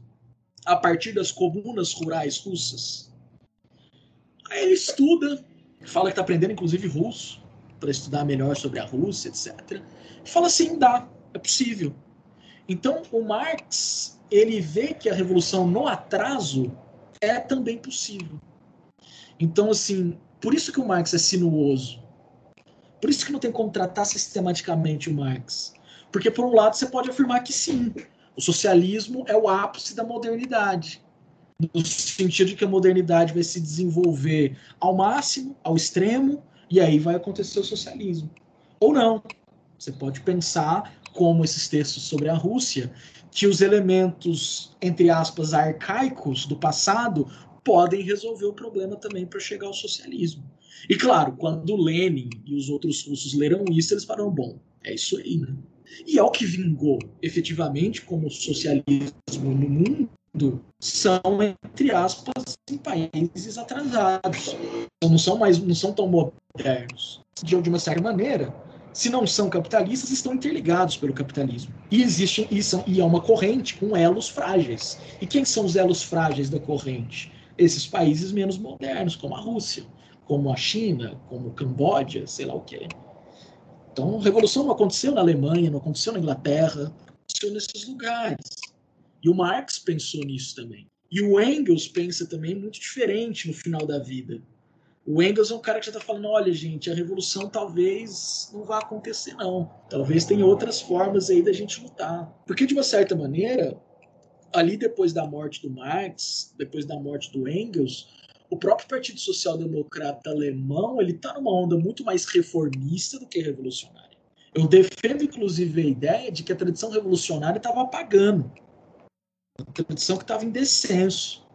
A partir das comunas rurais russas. Aí ele estuda, fala que está aprendendo inclusive russo, para estudar melhor sobre a Rússia, etc. Fala assim: dá, é possível. Então o Marx ele vê que a revolução no atraso é também possível. Então, assim, por isso que o Marx é sinuoso. Por isso que não tem como tratar sistematicamente o Marx. Porque, por um lado, você pode afirmar que sim, o socialismo é o ápice da modernidade, no sentido de que a modernidade vai se desenvolver ao máximo, ao extremo, e aí vai acontecer o socialismo. Ou não. Você pode pensar, como esses textos sobre a Rússia, que os elementos, entre aspas, arcaicos do passado podem resolver o problema também para chegar ao socialismo. E claro, quando Lenin e os outros russos leram isso, eles falaram: bom, é isso aí, né? E ao que vingou efetivamente como socialismo no mundo são, entre aspas, em países atrasados. Então, não são mais, não são tão modernos. De, uma certa maneira, se não são capitalistas, estão interligados pelo capitalismo. E existe e, são, e é uma corrente com elos frágeis. E quem são os elos frágeis da corrente? Esses países menos modernos, como a Rússia, como a China, como o Camboja, sei lá o que. Então, a revolução não aconteceu na Alemanha, não aconteceu na Inglaterra, aconteceu nesses lugares. E o Marx pensou nisso também. E o Engels pensa também muito diferente no final da vida. O Engels é um cara que já está falando: olha, gente, a revolução talvez não vá acontecer, não. Talvez tenha outras formas aí da gente lutar. Porque, de uma certa maneira, ali depois da morte do Marx, depois da morte do Engels, o próprio Partido Social Democrata alemão ele está numa onda muito mais reformista do que revolucionária. Eu defendo, inclusive, a ideia de que a tradição revolucionária estava apagando. A tradição que estava em descenso.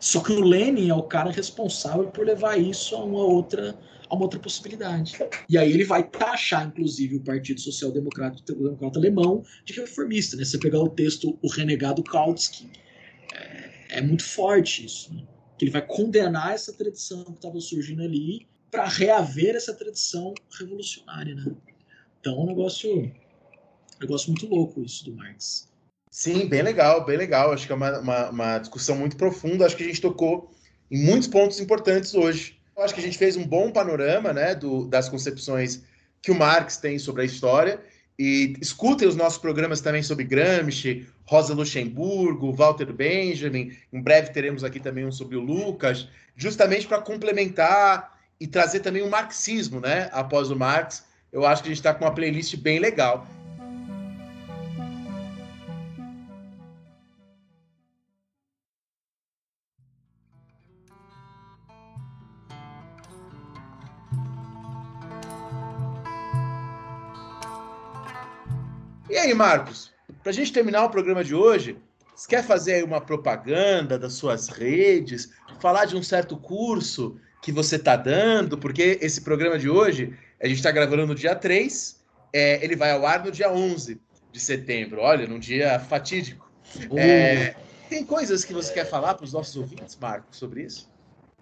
Só que o Lenin é o cara responsável por levar isso a uma outra, a uma outra possibilidade. E aí ele vai taxar, inclusive, o Partido Social Democrata, Democrata Alemão de reformista. Né? Você pegar o texto O Renegado Kautsky, é, é muito forte isso. Né? Que ele vai condenar essa tradição que estava surgindo ali para reaver essa tradição revolucionária. Né? Então é um negócio, um negócio muito louco isso do Marx. Sim, bem legal, bem legal. Acho que é uma, uma, uma discussão muito profunda. Acho que a gente tocou em muitos pontos importantes hoje. Eu acho que a gente fez um bom panorama né, do, das concepções que o Marx tem sobre a história. E escutem os nossos programas também sobre Gramsci, Rosa Luxemburgo, Walter Benjamin. Em breve teremos aqui também um sobre o Lucas, justamente para complementar e trazer também o marxismo, né? Após o Marx. Eu acho que a gente está com uma playlist bem legal. E aí, Marcos, para a gente terminar o programa de hoje, você quer fazer aí uma propaganda das suas redes, falar de um certo curso que você está dando? Porque esse programa de hoje, a gente está gravando no dia 3, é, ele vai ao ar no dia 11 de setembro. Olha, num dia fatídico. É, tem coisas que você quer falar para os nossos ouvintes, Marcos, sobre isso?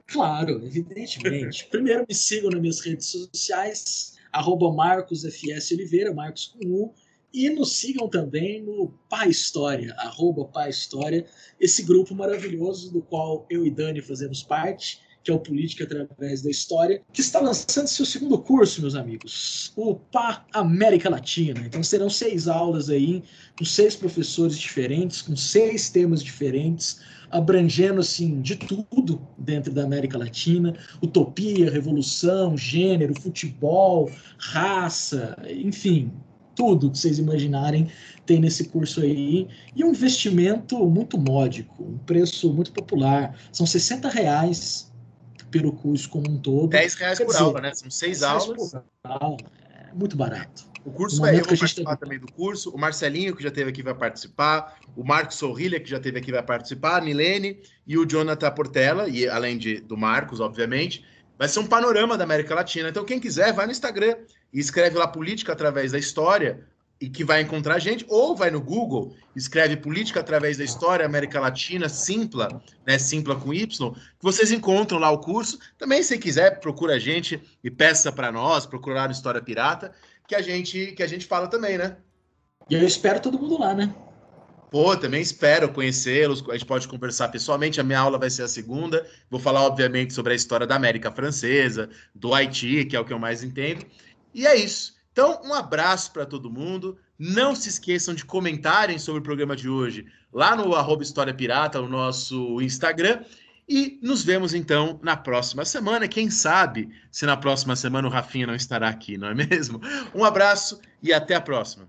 Claro, evidentemente. Primeiro me sigam nas minhas redes sociais, arroba MarcosFS Oliveira, Marcos com U, e nos sigam também no Pá História, arroba Pá História, esse grupo maravilhoso do qual eu e Dani fazemos parte, que é o Política através da História, que está lançando seu segundo curso, meus amigos, o Pá América Latina. Então serão seis aulas aí, com seis professores diferentes, com seis temas diferentes, abrangendo assim de tudo dentro da América Latina, utopia, revolução, gênero, futebol, raça, enfim, tudo que vocês imaginarem tem nesse curso aí. E um investimento muito módico, um preço muito popular. São 60 reais pelo curso como um todo. 10 reais Quer por dizer, aula, né? São seis 10 reais aulas. por aula. É muito barato. O curso vai, eu vou participar tem- também do curso. O Marcelinho, que já esteve aqui, vai participar. O Marcos Sorrilha, que já esteve aqui, vai participar. A Milene e o Jonathan Portela, e além de, do Marcos, obviamente. Vai ser um panorama da América Latina. Então, quem quiser, vai no Instagram e escreve lá Política através da História, e que vai encontrar a gente, ou vai no Google, escreve Política através da História, América Latina, Simpla, né? Simpla com Y, que vocês encontram lá o curso. Também, se quiser, procura a gente e peça para nós, procurar no História Pirata, que a gente que a gente fala também, né? E eu espero todo mundo lá, né? Pô, também espero conhecê-los. A gente pode conversar pessoalmente. A minha aula vai ser a segunda. Vou falar, obviamente, sobre a história da América Francesa, do Haiti, que é o que eu mais entendo. E é isso. Então, um abraço para todo mundo. Não se esqueçam de comentarem sobre o programa de hoje lá no arroba História Pirata, no nosso Instagram. E nos vemos então na próxima semana. Quem sabe se na próxima semana o Rafinha não estará aqui, não é mesmo? Um abraço e até a próxima.